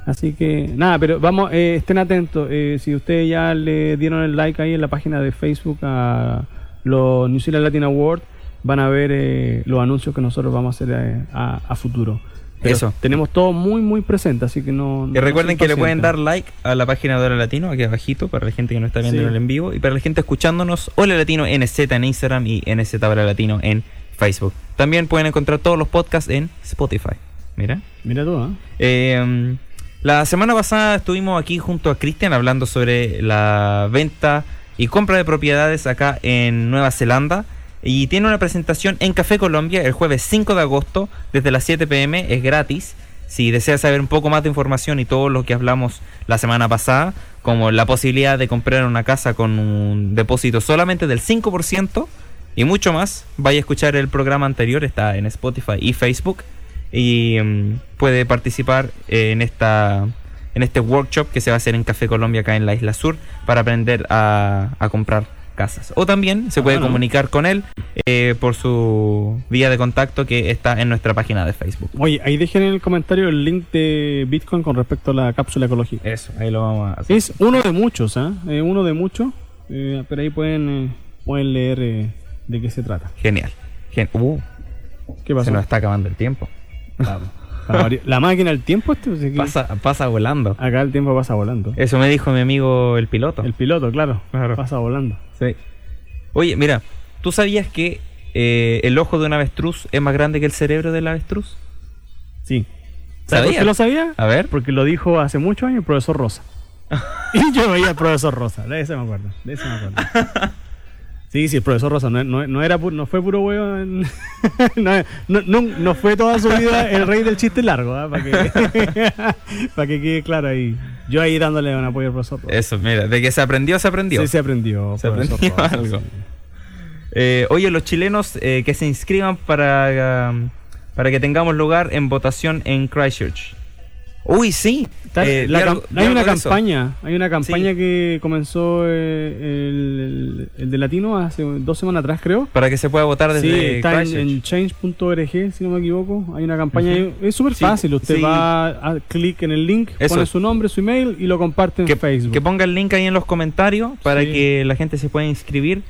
Así que, nada, pero vamos, eh, estén atentos. eh, si ustedes ya le dieron el like ahí en la página de Facebook a los New Zealand Latin Awards, van a ver eh, los anuncios que nosotros vamos a hacer eh, a, a futuro. Pero Eso. Tenemos todo muy, muy presente, así que no. Y recuerden que le pueden dar like a la página de Hola Latino, aquí abajito, para la gente que no está viendo Sí. en el en vivo. Y para la gente escuchándonos, Hola Latino NZ en Instagram y NZ Hola Latino en Facebook. También pueden encontrar todos los podcasts en Spotify. Mira. Mira tú, ¿ah? Eh, la semana pasada estuvimos aquí junto a Cristian hablando sobre la venta y compra de propiedades acá en Nueva Zelanda. Y tiene una presentación en Café Colombia el jueves 5 de agosto desde las 7 pm. Es gratis. Si deseas saber un poco más de información y todo lo que hablamos la semana pasada, como la posibilidad de comprar una casa con un depósito solamente del 5% y mucho más, vaya a escuchar el programa anterior, está en Spotify y Facebook y mm, puede participar en esta en este workshop que se va a hacer en Café Colombia acá en la Isla Sur para aprender a, a comprar casas. O también se puede bueno. comunicar con él eh, por su vía de contacto que está en nuestra página de Facebook. Oye, ahí dejen en el comentario el link de Bitcoin con respecto a la cápsula ecológica. Eso, ahí lo vamos a hacer. Es uno de muchos, ¿ah? Eh, uno de muchos, eh, pero ahí pueden, eh, pueden leer eh, de qué se trata. Genial. Gen- uh, ¿Qué pasó? se nos está acabando el tiempo. Variar. La máquina del tiempo, este, que Pasa, pasa volando. acá el tiempo pasa volando. Eso me dijo mi amigo el piloto. El piloto, claro, Claro. pasa volando. Sí. Oye, mira, ¿tú sabías que eh, el ojo de un avestruz es más grande que el cerebro del avestruz? Sí. ¿Sabes por lo sabía? A ver. Porque lo dijo hace muchos años el profesor Rosa. y yo veía al profesor Rosa, de ese me acuerdo. De ese me acuerdo. Sí, sí, el profesor Rosa no, no, no era no fue puro huevo en- no, fue toda su vida el rey del chiste largo, para que para que quede claro ahí. Yo ahí dándole un apoyo al profesor Rosa. Eso, mira, de que se aprendió, se aprendió. Sí, se aprendió. Se aprendió Rosa, algo. sí. Eh, oye, los chilenos eh, que se inscriban para, um, para que tengamos lugar en votación en Christchurch. Uy, sí. Eh, la hay una campaña, hay una campaña Sí. que comenzó eh, el, el- el de Latino hace dos semanas atrás, creo. Para que se pueda votar Sí, desde está en, Christchurch. en change.org, si no me equivoco. Hay una campaña, es súper Sí, fácil. Usted sí. va a clic en el link, Eso. pone su nombre, su email y lo comparte en que, Facebook. que ponga el link ahí en los comentarios para Sí. que la gente se pueda inscribir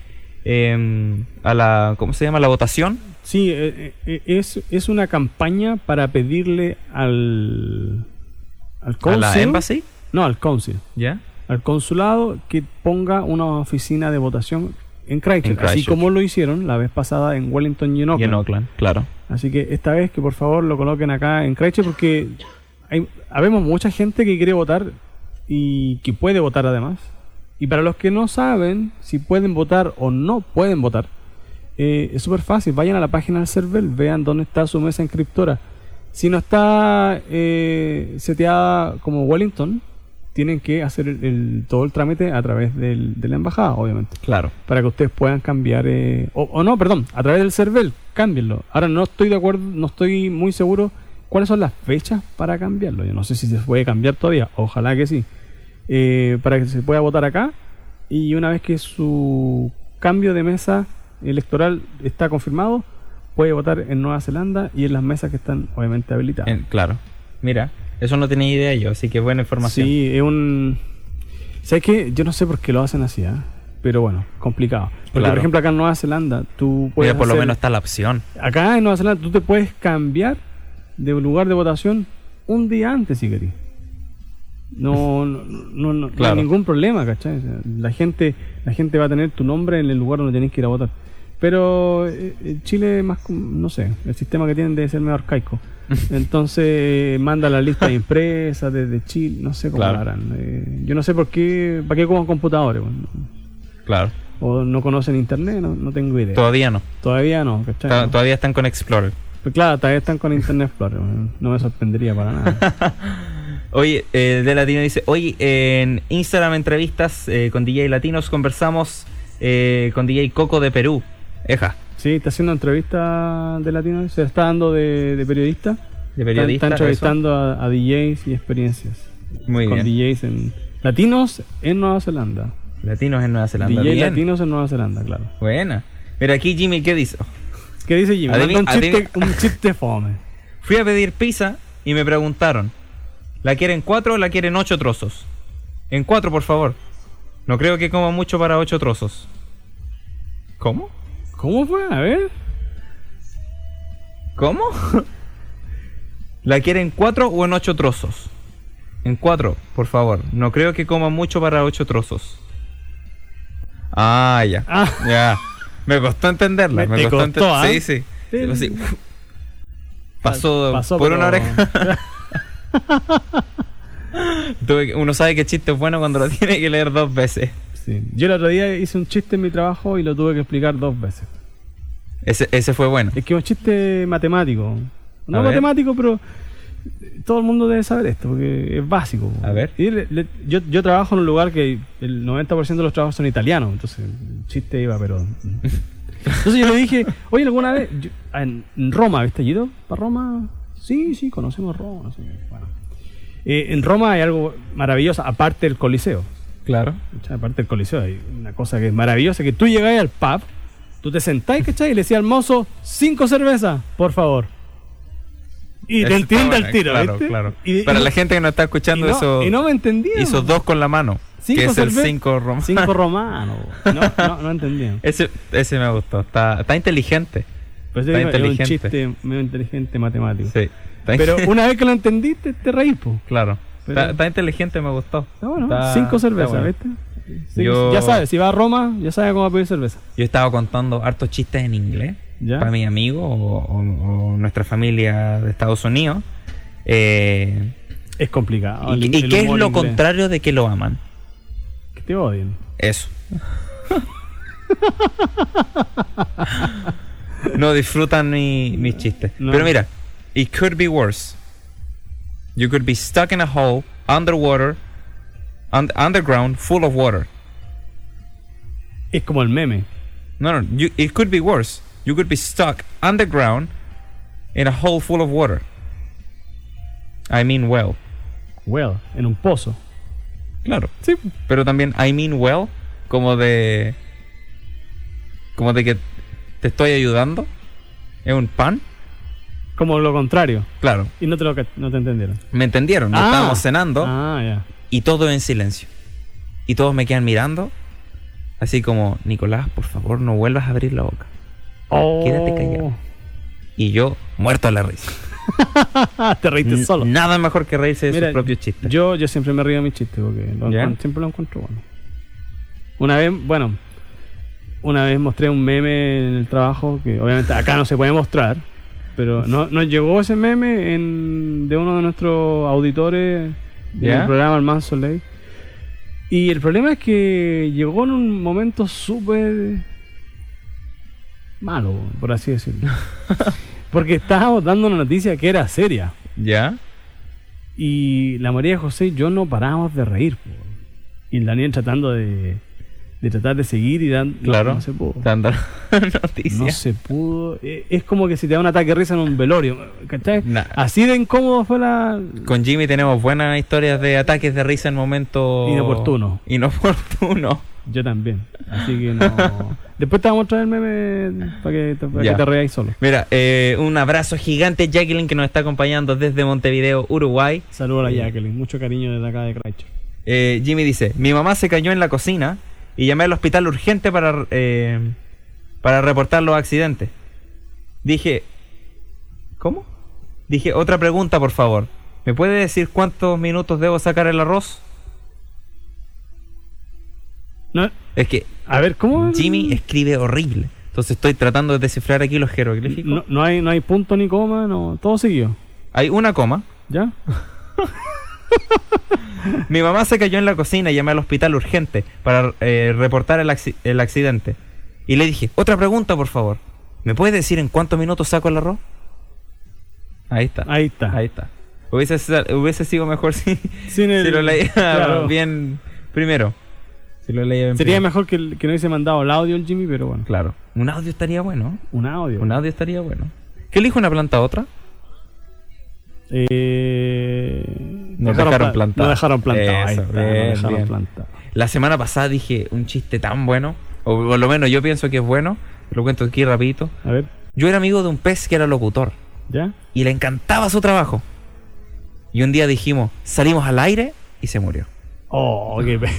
eh, a la, ¿cómo se llama? La votación. Sí, eh, eh, es, es una campaña para pedirle al, al A la council- embassy. No, al al consulado que ponga una oficina de votación en Christchurch, así como lo hicieron la vez pasada en Wellington y en Y en Auckland. Oakland, claro. Así que esta vez que por favor lo coloquen acá en Christchurch porque hay habemos mucha gente que quiere votar y que puede votar además. Y para los que no saben si pueden votar o no pueden votar, eh, es súper fácil. Vayan a la página del CERVEL, vean dónde está su mesa inscriptora. Si no está eh, seteada como Wellington, tienen que hacer el- el- todo el trámite a través del- de la embajada, obviamente Claro. para que ustedes puedan cambiar eh, o, o no, perdón, a través del CERVEL, cámbienlo. Ahora no estoy de acuerdo, no estoy muy seguro cuáles son las fechas para cambiarlo. Yo no sé si se puede cambiar todavía, ojalá que sí. Eh, para que se pueda votar acá y una vez que su cambio de mesa electoral está confirmado, puede votar en Nueva Zelanda y en las mesas que están obviamente habilitadas. En- claro. Mira, eso no tenía idea yo, así que buena información. Sí, es un... ¿Sabes qué? Yo no sé por qué lo hacen así, ¿ah? Pero bueno, complicado. Porque, Claro. por ejemplo, acá en Nueva Zelanda, tú puedes Mira, por lo menos está la opción. Acá en Nueva Zelanda, tú te puedes cambiar de lugar de votación un día antes, si querés. No, no, no, no- no Claro. hay ningún problema, ¿cachai? O sea, la gente la gente va a tener tu nombre en el lugar donde tenés que ir a votar. Pero eh, eh, Chile más, como- no sé, el sistema que tienen debe ser medio arcaico. Entonces manda la lista de empresas desde Chile, no sé cómo Claro. harán. Eh, yo no sé por qué, para qué coman computadores, bueno. Claro. o no conocen internet, no, no tengo idea. Todavía no. Todavía no, ¿cachai? Ta- Todavía están con Explorer. Pues claro, todavía están con Internet Explorer, bueno, no me sorprendería para nada. Oye, eh, de Latino dice, oye, en Instagram entrevistas eh, con DJ Latinos conversamos eh, con DJ Coco de Perú. Eja, Sí, está haciendo entrevista de latino, se está dando de, de periodista. de periodista. Está, está entrevistando a, a DJs y experiencias. Muy con bien. DJs en latinos en Nueva Zelanda. Latinos en Nueva Zelanda. DJs latinos en Nueva Zelanda, claro. Buena. Mira aquí Jimmy, ¿qué dice? ¿Qué dice Jimmy? Manda un, chiste, un chiste fome. Fui a pedir pizza y me preguntaron, ¿la quieren cuatro o la quieren ocho trozos? En cuatro, por favor. No creo que coma mucho para ocho trozos. ¿Cómo? ¿Cómo fue? A ver. ¿Cómo? ¿La quieren cuatro o en ocho trozos? En cuatro, por favor. No creo que coma mucho para ocho trozos. Ah, ya. Ah. Ya. Me costó entenderla. Me- costó costó, enten- ¿ah? Sí, sí. Pasó, Pasó, por pero- una oreja. Uno sabe que chiste es bueno cuando lo tiene que leer dos veces. Sí. Yo el otro día hice un chiste en mi trabajo y lo tuve que explicar dos veces. Ese, ese fue bueno. Es que es un chiste matemático. No A ver. matemático, pero todo el mundo debe saber esto, porque es básico. A ver. Y le- le- yo, yo trabajo en un lugar que el 90% de los trabajos son italianos, entonces el chiste iba, pero... Entonces yo le dije, oye, ¿alguna vez? yo- en, Roma, ¿viste? ¿Has ido para Roma? Sí, sí, conocemos Roma. sí, bueno. Eh, en Roma hay algo maravilloso, aparte del Coliseo. Claro. Aparte del Coliseo, hay una cosa que es maravillosa, que tú llegás al pub, tú te sentás, ¿cachai? Y le decías al mozo, cinco cervezas, por favor. Y te entiende al tiro, Claro, ¿viste? claro. Y- Para y- la gente que no está y escuchando no, eso, y no me entendían. hizo dos con la mano. Cinco que es el cerve- 5 romano. No, no, no entendían. Ese, ese me gustó. Está, está inteligente. Pues Está es un inteligente. chiste medio inteligente matemático. Sí. Pero una vez que lo entendiste, te reís, po. Claro. Pero- Está, inteligente, me gustó. Bueno, Está- cinco cervezas, bueno. ¿viste? Sí, Yo- Ya sabes, si va a Roma, ya sabes cómo pedir cerveza. Yo estaba contando hartos chistes en inglés ¿Ya? para mis amigos o, o- o nuestra familia de Estados Unidos. Eh, Es complicado. ¿Y, el- y el qué es lo inglés. contrario de que lo aman? Que te odien. Eso. no disfrutan mi- mis chistes. No. Pero mira, it could be worse. You could be stuck in a hole, underwater, un- underground, full of water. Es como el meme. No, no, you, it could be worse. You could be stuck underground in a hole full of water. I mean well. Well, en un pozo. Claro. Sí. Pero también I mean well, como de. como de que te estoy ayudando. Es un pan. Como lo contrario. Claro. Y no te, lo, no te entendieron. Me entendieron. Ah. Estábamos cenando Ah, ya. y todo en silencio. Y todos me quedan mirando. Así como, Nicolás, por favor, no vuelvas a abrir la boca. Oh. Quédate callado. Y yo, muerto a la risa. te reíste N- solo. Nada mejor que reírse de Mira, sus propios chistes. Yo, yo siempre me río de mis chistes porque lo siempre lo encuentro bueno. Una vez, bueno, una vez mostré un meme en el trabajo que obviamente acá no se puede mostrar, pero no, nos llegó ese meme en, de uno de nuestros auditores del programa El Manso Ley. Y el problema es que llegó en un momento súper malo, por así decirlo. Porque estábamos dando una noticia que era seria. ¿Ya? Y la María José y yo no parábamos de reír. po. Y el Daniel tratando de, de tratar de seguir y dan, Claro. no, se pudo. Dando noticias. No se pudo. Eh, Es como que si te da un ataque de risa en un velorio. ¿cachai? Nah. Así de incómodo fue la. Con Jimmy tenemos buenas historias de ataques de risa en momentos Inoportuno. Inoportuno. Yo también. Así que no. Después te vamos a mostrar el meme para que te, para Ya. que te reáis solo. Mira, eh, un abrazo gigante Jacqueline que nos está acompañando desde Montevideo, Uruguay. Saludos a la Sí. Jacqueline. Mucho cariño desde acá de Christchurch. Eh, Jimmy dice, mi mamá se cayó en la cocina y llamé al hospital urgente para, eh, para reportar los accidentes. Dije, ¿cómo? Dije, otra pregunta por favor. ¿Me puede decir cuántos minutos debo sacar el arroz? No, Es que a ver, ¿cómo? Jimmy escribe horrible. Entonces estoy tratando de descifrar aquí los jeroglíficos. No, no hay, no hay punto ni coma, no, todo seguido. Hay una coma. ¿Ya? Mi mamá se cayó en la cocina y llamé al hospital urgente para eh, reportar el, acci- el accidente. Y le dije, otra pregunta por favor. ¿Me puedes decir en cuántos minutos saco el arroz? Ahí está. Ahí está. Ahí está. Hubiese, sido mejor si, el- lo leía claro. bien primero. Si lo leía bien Sería primero. mejor que, no hubiese mandado el audio el Jimmy, pero bueno. Claro. Un audio estaría bueno. Un audio. Un audio estaría bueno. ¿Qué elijo una planta a otra? Eh, Nos dejaron pla- plantado. Nos dejaron plantado. ahí Eso, está, nos bien, dejaron bien. plantado. La semana pasada dije un chiste tan bueno, o por lo menos yo pienso que es bueno, lo cuento aquí rapidito. A ver, Yo era amigo de un pez que era locutor ¿ya? y le encantaba su trabajo. Y un día dijimos, salimos al aire y se murió. Oh, qué pe-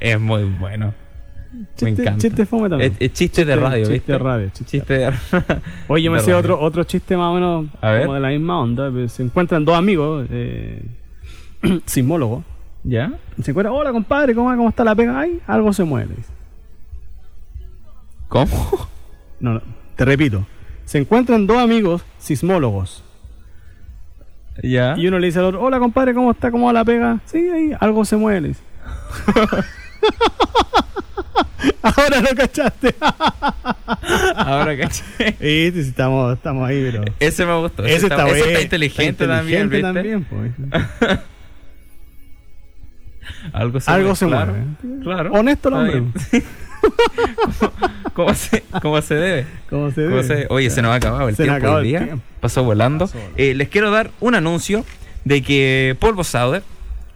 Es muy bueno. Me Chiste- encanta. chiste fome también. Es, es chiste de radio, chiste ¿viste? de radio, chiste. Chiste de Oye, yo me radio. otro, otro chiste más o menos A ver. como de la misma onda. Se encuentran dos amigos, eh, sismólogos. ¿Ya? Se encuentran, hola compadre, ¿cómo, cómo está la pega? Ay, algo se muere. dice. ¿Cómo? No, no, te repito. Se encuentran dos amigos sismólogos. ¿Ya? Y uno le dice al otro, hola compadre, ¿cómo está? ¿Cómo va la pega? Sí, ahí, algo se muere. Ahora lo cachaste. Ahora caché. Sí, estamos, estamos ahí, pero. Ese me gustó. Ese está, ese está inteligente, también, ¿viste? también, pues. Algo se Algo se claro, mueve. Claro. Honesto el hombre. ¿Cómo, cómo se, ¿Cómo se debe? ¿Cómo se ¿Cómo ve? se- Oye, se nos ha acabado el Se tiempo acabó el día. tiempo. Pasó volando. Pasó volando. Eh, les quiero dar un anuncio de que Polvo Sauder,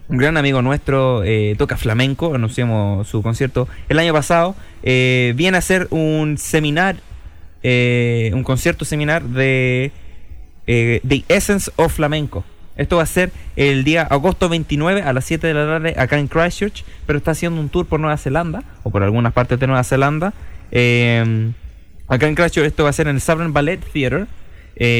un gran amigo nuestro, eh, toca flamenco, anunciamos su concierto el año pasado, eh, viene a hacer un seminar, eh, un concierto seminar de The Essence of Flamenco. Esto va a ser el día agosto 29 a las 7 de la tarde acá en Christchurch, pero está haciendo un tour por Nueva Zelanda o por algunas partes de Nueva Zelanda. Eh, Acá en Christchurch esto va a ser en el Sovereign Ballet Theatre.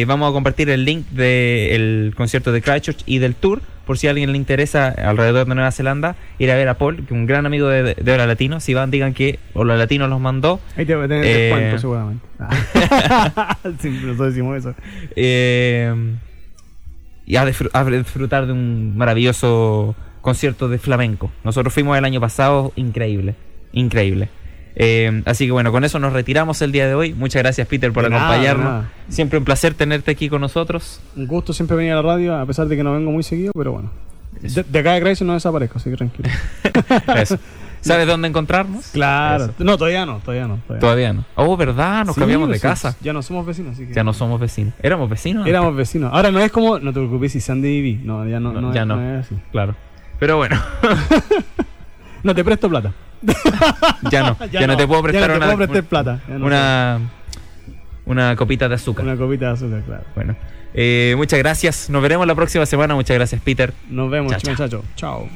Vamos a compartir el link del concierto de Christchurch y del tour, por si a alguien le interesa alrededor de Nueva Zelanda, ir a ver a Paul, que es un gran amigo de, de Hola Latino. Si van, digan que Hola Latino los mandó. Ahí te va a tener Eh. descuento seguramente. Ah. Siempre nosotros decimos eso. Eh, y a disfrutar de un maravilloso concierto de flamenco. Nosotros fuimos el año pasado, increíble, increíble. Eh, así que bueno, con eso nos retiramos el día de hoy. Muchas gracias Peter por nada, acompañarnos. nada. Siempre un placer tenerte aquí con nosotros. Un gusto siempre venir a la radio, a pesar de que no vengo muy seguido, pero bueno. De, de acá de Grace no desaparezco, así que tranquilo. Eso. ¿Sabes dónde encontrarnos? Claro. Eso. No, todavía no, todavía no. Todavía, Todavía no. Oh, ¿verdad? Nos Sí, cambiamos de casa. Ya no somos vecinos, así que. Ya no somos vecinos. ¿Éramos vecinos? Éramos vecinos. Ahora no es como, no te preocupes si Sandy viví. No, ya no, No, no, ya es, no. es así. Claro. Pero bueno, No, te presto plata. Ya no. ya, no. te puedo prestar ya no te una, puedo prestar plata. Ya no una, una copita de azúcar. una copita de azúcar, claro. Bueno, eh, muchas gracias. Nos veremos la próxima semana. Muchas gracias, Peter. Nos vemos, Chao, muchachos. Chao.